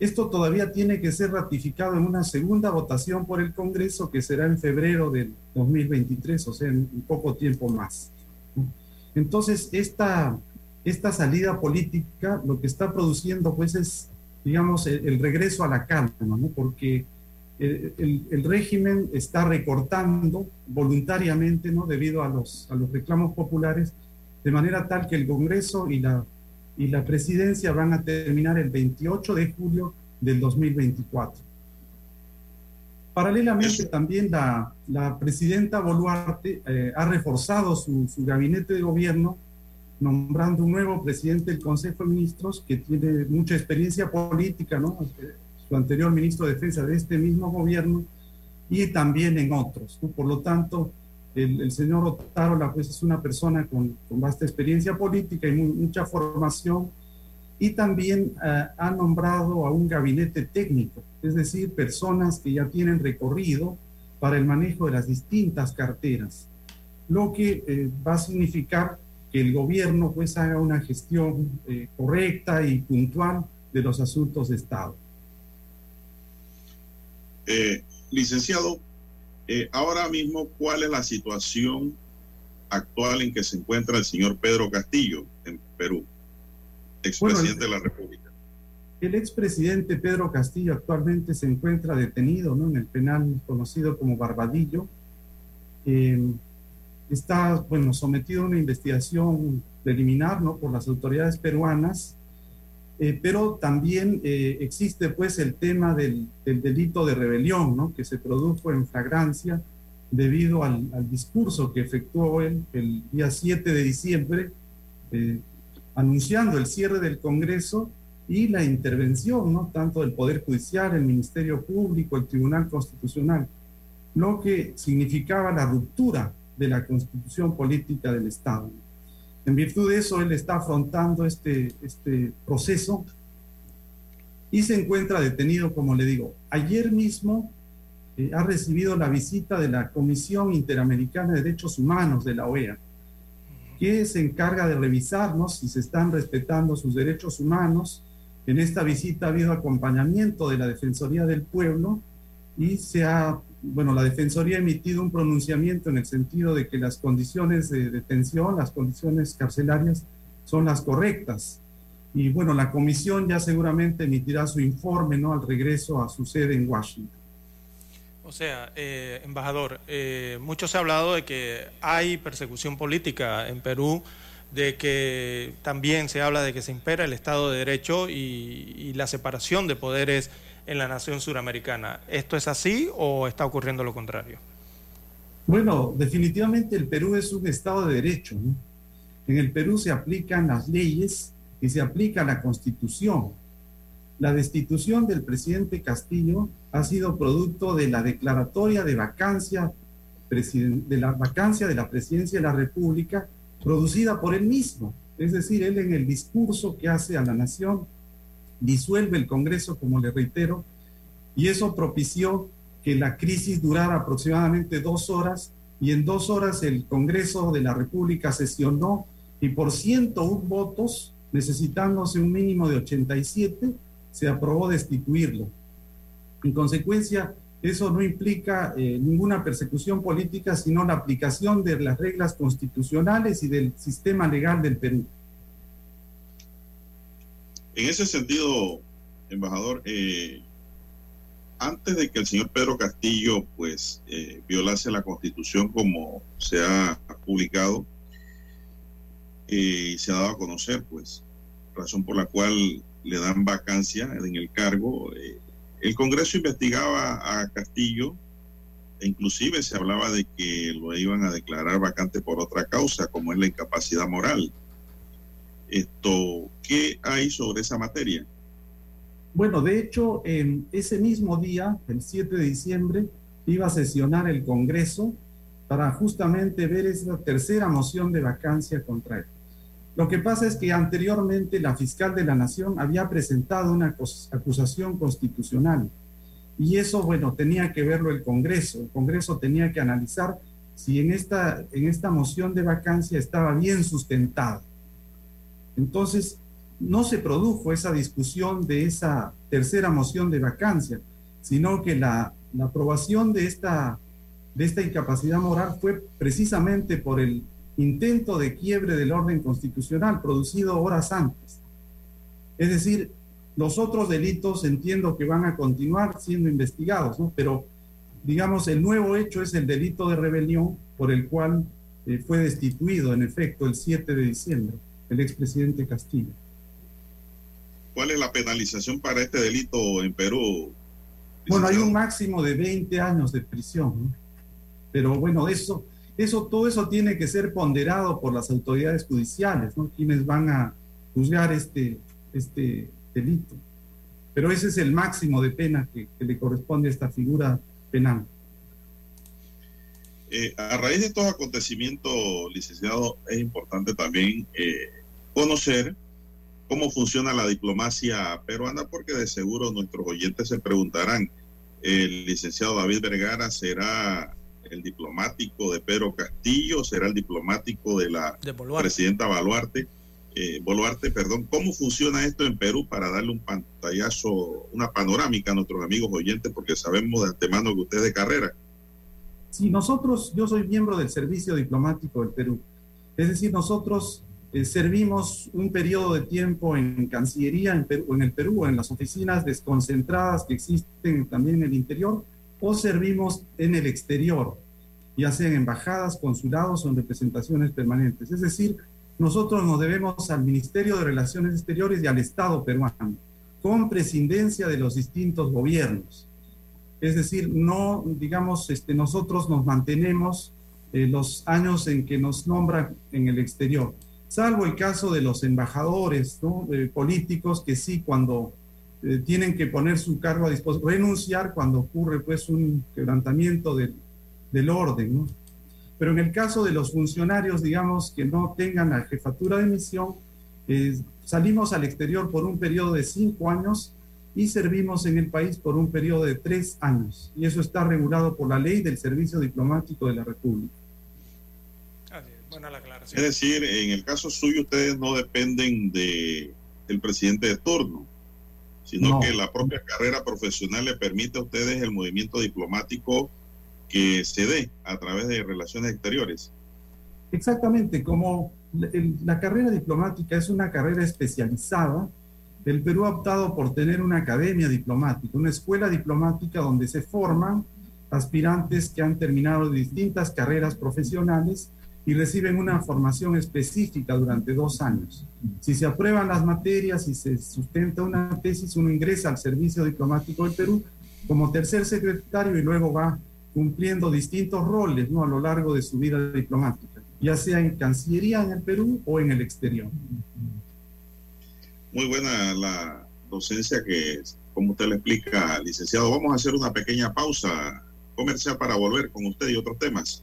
Esto todavía tiene que ser ratificado en una segunda votación por el Congreso que será en febrero del 2023, o sea, en poco tiempo más. Entonces, esta, esta salida política lo que está produciendo pues es, digamos, el, regreso a la calma, ¿no? Porque el, el- el régimen está recortando voluntariamente, ¿no? Debido a los, a los reclamos populares, de manera tal que el Congreso y la, y la presidencia van a terminar el 28 de julio del 2024. Paralelamente también la, la, presidenta Boluarte eh, ha reforzado su, su, gabinete de gobierno nombrando un nuevo presidente del Consejo de Ministros que tiene mucha experiencia política, ¿no? Su anterior ministro de Defensa de este mismo gobierno y también en otros. ¿no? Por lo tanto, el, el, señor Otárola pues, es una persona con, con vasta experiencia política y mucha formación y también uh, ha nombrado a un gabinete técnico, es decir, personas que ya tienen recorrido para el manejo de las distintas carteras, lo que eh, va a significar que el gobierno pues haga una gestión eh, correcta y puntual de los asuntos de Estado. Eh, licenciado, eh, ahora mismo, ¿cuál es la situación actual en que se encuentra el señor Pedro Castillo en Perú, expresidente bueno, de la República? El expresidente Pedro Castillo actualmente se encuentra detenido ¿no? en el penal conocido como Barbadillo. Eh, está, bueno, sometido a una investigación preliminar, ¿no? Por las autoridades peruanas eh, pero también eh, existe pues el tema del, del, delito de rebelión, ¿no? que se produjo en flagrancia debido al, al discurso que efectuó él el día 7 de diciembre, eh, anunciando el cierre del Congreso y la intervención, ¿no? tanto del Poder Judicial, el Ministerio Público, el Tribunal Constitucional, lo que significaba la ruptura de la constitución política del Estado. En virtud de eso, él está afrontando este, este proceso y se encuentra detenido, como le digo. Ayer mismo eh, ha recibido la visita de la Comisión Interamericana de Derechos Humanos de la OEA, que se encarga de revisarnos si se están respetando sus derechos humanos. En esta visita ha habido acompañamiento de la Defensoría del Pueblo y se ha bueno, la Defensoría ha emitido un pronunciamiento en el sentido de que las condiciones de detención, las condiciones carcelarias son las correctas. Y bueno, la comisión ya seguramente emitirá su informe, ¿no? Al regreso a su sede en Washington. O sea, eh, embajador, eh, mucho se ha hablado de que hay persecución política en Perú, de que también se habla de que se impera el Estado de Derecho y, y la separación de poderes en la nación suramericana. ¿Esto es así o está ocurriendo lo contrario? Bueno, definitivamente el Perú es un Estado de Derecho. En el Perú se aplican las leyes y se aplica la Constitución. La destitución del presidente Castillo ha sido producto de la declaratoria de vacancia de la vacancia de la presidencia de la República producida por él mismo. Es decir, él en el discurso que hace a la nación disuelve el Congreso, como le reitero, y eso propició que la crisis durara aproximadamente dos horas y en dos horas el Congreso de la República sesionó y por 101 votos, necesitándose un mínimo de 87, se aprobó destituirlo. En consecuencia, eso no implica eh, ninguna persecución política, sino la aplicación de las reglas constitucionales y del sistema legal del Perú. En ese sentido, embajador, eh, antes de que el señor Pedro Castillo pues eh, violase la constitución como se ha publicado y eh, se ha dado a conocer, pues, razón por la cual le dan vacancia en el cargo. Eh, el Congreso investigaba a Castillo e inclusive se hablaba de que lo iban a declarar vacante por otra causa, como es la incapacidad moral. Esto, ¿Qué hay sobre esa materia? Bueno, de hecho, en ese mismo día, el 7 de diciembre, iba a sesionar el Congreso para justamente ver esa tercera moción de vacancia contra él. Lo que pasa es que anteriormente la fiscal de la Nación había presentado una acusación constitucional y eso, bueno, tenía que verlo el Congreso. El Congreso tenía que analizar si en esta, en esta moción de vacancia estaba bien sustentada. Entonces, no se produjo esa discusión de esa tercera moción de vacancia, sino que la, aprobación de esta, de esta incapacidad moral fue precisamente por el intento de quiebre del orden constitucional producido horas antes. Es decir, los otros delitos entiendo que van a continuar siendo investigados, ¿no? Pero, digamos, el nuevo hecho es el delito de rebelión por el cual eh, fue destituido, en efecto, el 7 de diciembre, el expresidente Castillo. ¿Cuál es la penalización para este delito en Perú, Bueno, hay un máximo de 20 años de prisión, pero bueno, eso, eso, todo eso tiene que ser ponderado por las autoridades judiciales, ¿no? Quienes van a juzgar este, este delito. Pero ese es el máximo de pena que, le corresponde a esta figura penal. Eh, a raíz de estos acontecimientos, licenciado, es importante también eh, conocer cómo funciona la diplomacia peruana, porque de seguro nuestros oyentes se preguntarán, ¿el licenciado David Vergara será el diplomático de Pedro Castillo, será el diplomático de la presidenta Baluarte? Eh, Boluarte, perdón, ¿cómo funciona esto en Perú para darle un pantallazo, una panorámica a nuestros amigos oyentes, porque sabemos de antemano que usted es de carrera? Sí, nosotros, yo soy miembro del Servicio Diplomático del Perú. Es decir, nosotros eh, servimos un periodo de tiempo en Cancillería, en, en el Perú, en las oficinas desconcentradas que existen también en el interior, o servimos en el exterior, ya sea en embajadas, consulados o en representaciones permanentes. Es decir, nosotros nos debemos al Ministerio de Relaciones Exteriores y al Estado peruano, con presidencia de los distintos gobiernos. Es decir, no, digamos, este, nosotros nos mantenemos eh, los años en que nos nombran en el exterior, salvo el caso de los embajadores políticos que sí, cuando eh, tienen que poner su cargo a disposición, renunciar cuando ocurre pues un quebrantamiento del, orden. ¿no? Pero en el caso de los funcionarios, digamos, que no tengan la jefatura de misión, salimos al exterior por un periodo de cinco años y servimos en el país por un periodo de tres años. Y eso está regulado por la ley del Servicio Diplomático de la República. Es decir, en el caso suyo ustedes no dependen de el presidente de turno, sino que la propia carrera profesional le permite a ustedes el movimiento diplomático que se dé a través de relaciones exteriores. Exactamente, como la carrera diplomática es una carrera especializada, el Perú ha optado por tener una academia diplomática, una escuela diplomática donde se forman aspirantes que han terminado distintas carreras profesionales y reciben una formación específica durante dos años. Si se aprueban las materias y se sustenta una tesis, uno ingresa al Servicio Diplomático del Perú como tercer secretario y luego va cumpliendo distintos roles ¿no? a lo largo de su vida diplomática, ya sea en Cancillería en el Perú o en el exterior. Muy buena la docencia que, como usted le explica, licenciado. Vamos a hacer una pequeña pausa comercial para volver con usted y otros temas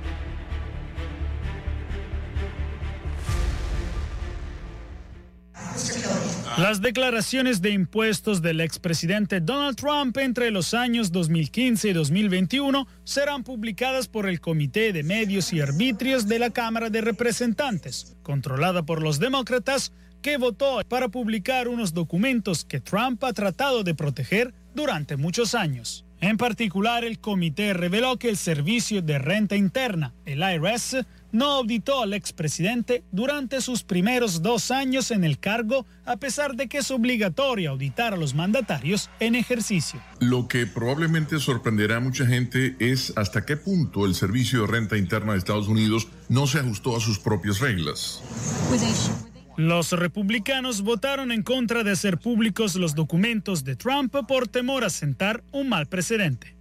Las declaraciones de impuestos del expresidente Donald Trump entre los años 2015 y 2021 serán publicadas por el Comité de Medios y Arbitrios de la Cámara de Representantes, controlada por los demócratas, que votó para publicar unos documentos que Trump ha tratado de proteger durante muchos años. En particular, el comité reveló que el Servicio de Renta Interna, el IRS, no auditó al expresidente durante sus primeros dos años en el cargo, a pesar de que es obligatorio auditar a los mandatarios en ejercicio. Lo que probablemente sorprenderá a mucha gente es hasta qué punto el Servicio de Renta Interna de Estados Unidos no se ajustó a sus propias reglas. Los republicanos votaron en contra de hacer públicos los documentos de Trump por temor a sentar un mal precedente.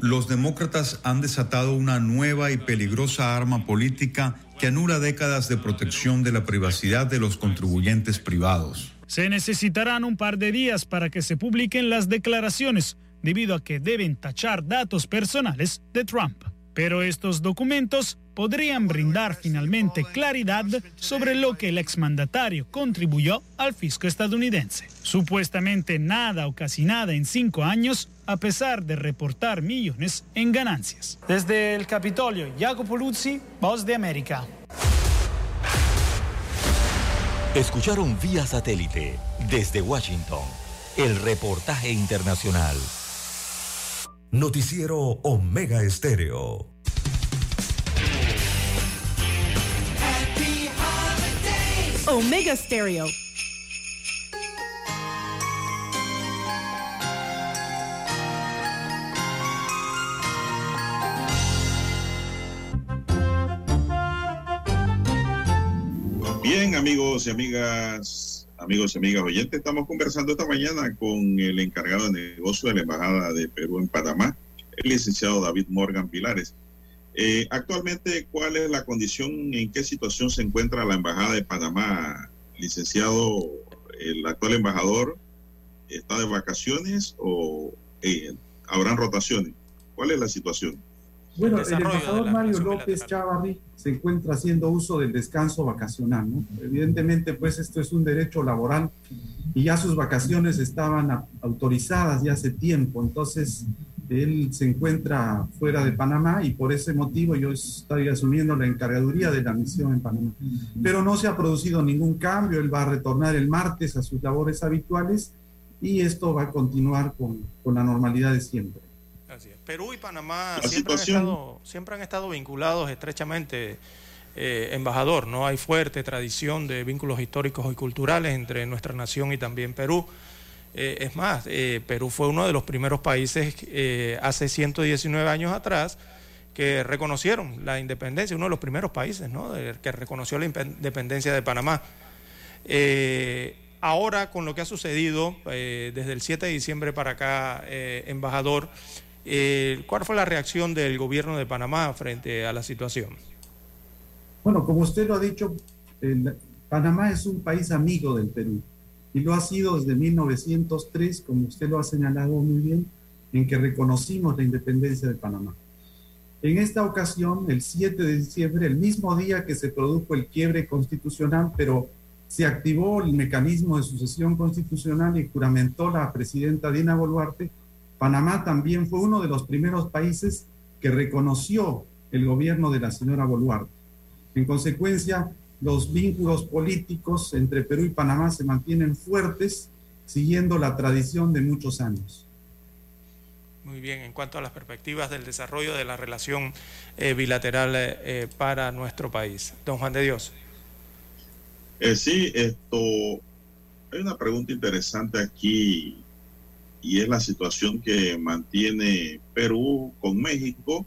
Los demócratas han desatado una nueva y peligrosa arma política que anula décadas de protección de la privacidad de los contribuyentes privados. Se necesitarán un par de días para que se publiquen las declaraciones, debido a que deben tachar datos personales de Trump. Pero estos documentos podrían brindar finalmente claridad sobre lo que el exmandatario contribuyó al fisco estadounidense. Supuestamente nada o casi nada en cinco años, a pesar de reportar millones en ganancias. Desde el Capitolio, Jacopo Luzzi, Voz de América. Escucharon vía satélite desde Washington el reportaje internacional. Noticiero Omega Estéreo. Omega Stereo. Bien, amigos y amigas amigos y amigas oyentes, estamos conversando esta mañana con el encargado de negocio de la Embajada de Perú en Panamá, el licenciado David Morgan Pilares. Eh, actualmente, ¿cuál es la condición, en qué situación se encuentra la Embajada de Panamá, licenciado? ¿El actual embajador está de vacaciones o eh, habrán rotaciones? ¿Cuál es la situación? Bueno, el embajador Mario López Chávarri se encuentra haciendo uso del descanso vacacional, ¿no? Evidentemente, pues esto es un derecho laboral y ya sus vacaciones estaban autorizadas ya hace tiempo, entonces él se encuentra fuera de Panamá y por ese motivo yo estoy asumiendo la encargaduría de la misión en Panamá. Pero no se ha producido ningún cambio, él va a retornar el martes a sus labores habituales y esto va a continuar con, con la normalidad de siempre. Perú y Panamá siempre han, estado, siempre han, estado, vinculados estrechamente, eh, embajador, ¿no? Hay fuerte tradición de vínculos históricos y culturales entre nuestra nación y también Perú. Eh, es más, eh, Perú fue uno de los primeros países hace 119 años atrás que reconocieron la independencia, uno de los primeros países ¿no? que reconoció la independencia de Panamá. ahora, con lo que ha sucedido desde el 7 de diciembre para acá, embajador, eh, ¿Cuál fue la reacción del gobierno de Panamá frente a la situación? Bueno, como usted lo ha dicho, Panamá es un país amigo del Perú y lo ha sido desde 1903, como usted lo ha señalado muy bien, en que reconocimos la independencia de Panamá. En esta ocasión, el 7 de diciembre, el mismo día que se produjo el quiebre constitucional, pero se activó el mecanismo de sucesión constitucional y juramentó la presidenta Dina Boluarte, Panamá también fue uno de los primeros países que reconoció el gobierno de la señora Boluarte. En consecuencia, los vínculos políticos entre Perú y Panamá se mantienen fuertes, siguiendo la tradición de muchos años. Muy bien, en cuanto a las perspectivas del desarrollo de la relación eh, bilateral eh, eh, para nuestro país. Don Juan de Dios. sí, esto, hay una pregunta interesante aquí y es la situación que mantiene Perú con México.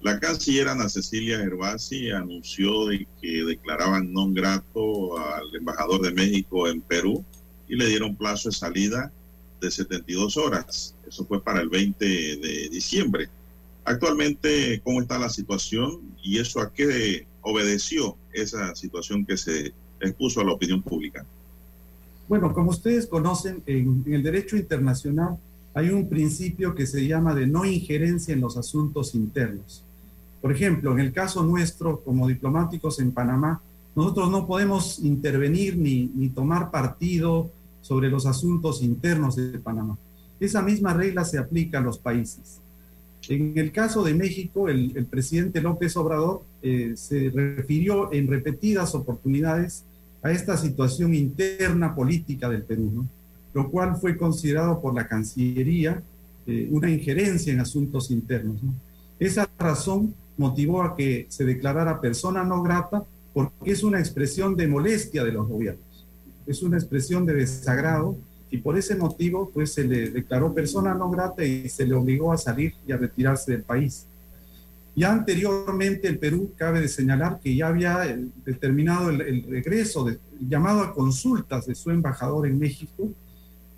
La canciller Ana Cecilia Gervasi anunció de que declaraban non grato al embajador de México en Perú y le dieron plazo de salida de 72 horas. Eso fue para el 20 de diciembre. Actualmente, ¿cómo está la situación y eso a qué obedeció esa situación que se expuso a la opinión pública? Bueno, como ustedes conocen, en, el derecho internacional hay un principio que se llama de no injerencia en los asuntos internos. Por ejemplo, en el caso nuestro, como diplomáticos en Panamá, nosotros no podemos intervenir ni, tomar partido sobre los asuntos internos de Panamá. Esa misma regla se aplica a los países. En el caso de México, el, presidente López Obrador eh, se refirió en repetidas oportunidades a esta situación interna política del Perú, lo cual fue considerado por la Cancillería eh, una injerencia en asuntos internos. Esa razón motivó a que se declarara persona no grata porque es una expresión de molestia de los gobiernos, es una expresión de desagrado y por ese motivo pues se le declaró persona no grata y se le obligó a salir y a retirarse del país. Ya anteriormente el Perú, cabe de señalar que ya había eh, determinado el, regreso, de, llamado a consultas de su embajador en México.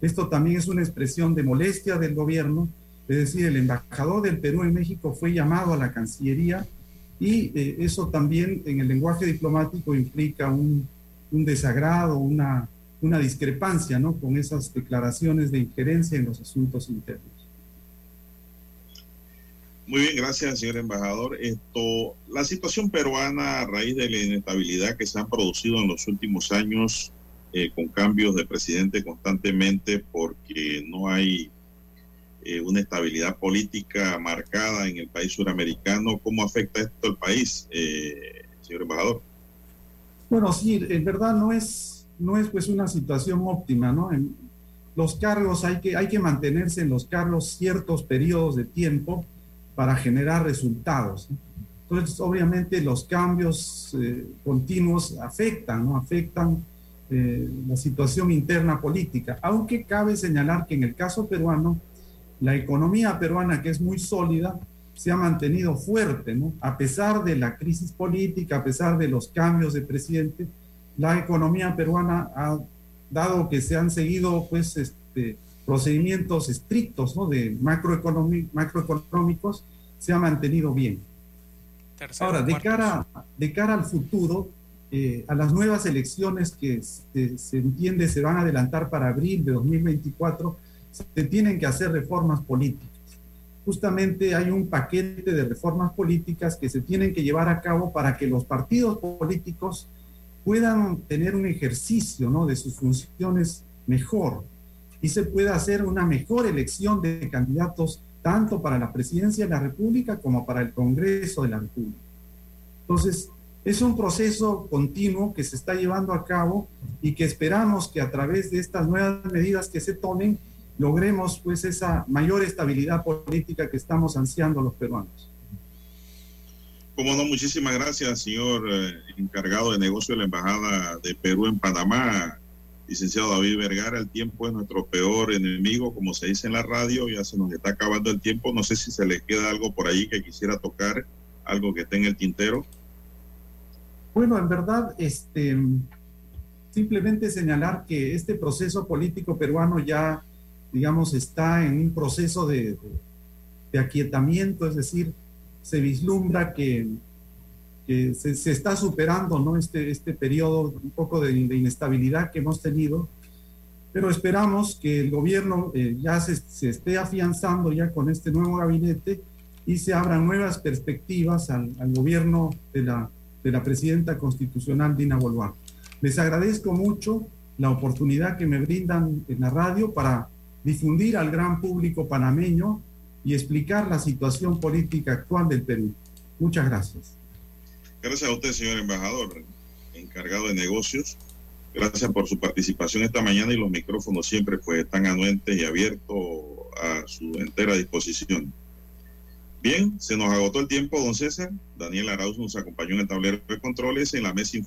Esto también es una expresión de molestia del gobierno, es decir, el embajador del Perú en México fue llamado a la Cancillería y eh, eso también en el lenguaje diplomático implica un, un desagrado, una, una discrepancia ¿no? con esas declaraciones de injerencia en los asuntos internos. Muy bien, gracias, señor embajador. Esto, la situación peruana a raíz de la inestabilidad que se ha producido en los últimos años eh, con cambios de presidente constantemente porque no hay eh, una estabilidad política marcada en el país suramericano. ¿Cómo afecta esto al país, eh, señor embajador? Bueno, sí, en verdad no es, no es pues una situación óptima, ¿no? En los cargos hay que, hay que mantenerse en los cargos ciertos periodos de tiempo para generar resultados. Entonces, obviamente los cambios eh, continuos afectan, ¿no? Afectan eh, la situación interna política, aunque cabe señalar que en el caso peruano, la economía peruana, que es muy sólida, se ha mantenido fuerte, ¿no? A pesar de la crisis política, a pesar de los cambios de presidente, la economía peruana ha dado que se han seguido pues este, procedimientos estrictos ¿no? de macroeconómicos, se ha mantenido bien. Ahora, de cara, de cara al futuro, eh, a las nuevas elecciones que se, se, entiende se van a adelantar para abril de 2024, se tienen que hacer reformas políticas. Justamente hay un paquete de reformas políticas que se tienen que llevar a cabo para que los partidos políticos puedan tener un ejercicio ¿no? de sus funciones mejor y se pueda hacer una mejor elección de candidatos tanto para la presidencia de la República como para el Congreso de la República. Entonces, es un proceso continuo que se está llevando a cabo y que esperamos que a través de estas nuevas medidas que se tomen logremos pues esa mayor estabilidad política que estamos ansiando los peruanos. Como no, muchísimas gracias, señor eh, encargado de negocio de la Embajada de Perú en Panamá, licenciado David Vergara. El tiempo es nuestro peor enemigo, como se dice en la radio, ya se nos está acabando el tiempo. No sé si se le queda algo por ahí que quisiera tocar, algo que esté en el tintero. Bueno, en verdad, este, simplemente señalar que este proceso político peruano ya, digamos, está en un proceso de, de aquietamiento, es decir, se vislumbra que, se, está superando ¿no? este, este periodo un poco de, inestabilidad que hemos tenido, pero esperamos que el gobierno eh, ya se, se, esté afianzando ya con este nuevo gabinete y se abran nuevas perspectivas al, al gobierno de la, de la presidenta constitucional Dina Boluarte. Les agradezco mucho la oportunidad que me brindan en la radio para difundir al gran público panameño y explicar la situación política actual del Perú. Muchas gracias. Gracias a usted, señor embajador, encargado de negocios. Gracias por su participación esta mañana y los micrófonos siempre pues están anuentes y abiertos a su entera disposición. Bien, se nos agotó el tiempo, don César. Daniel Arauz nos acompañó en el tablero de controles en la mesa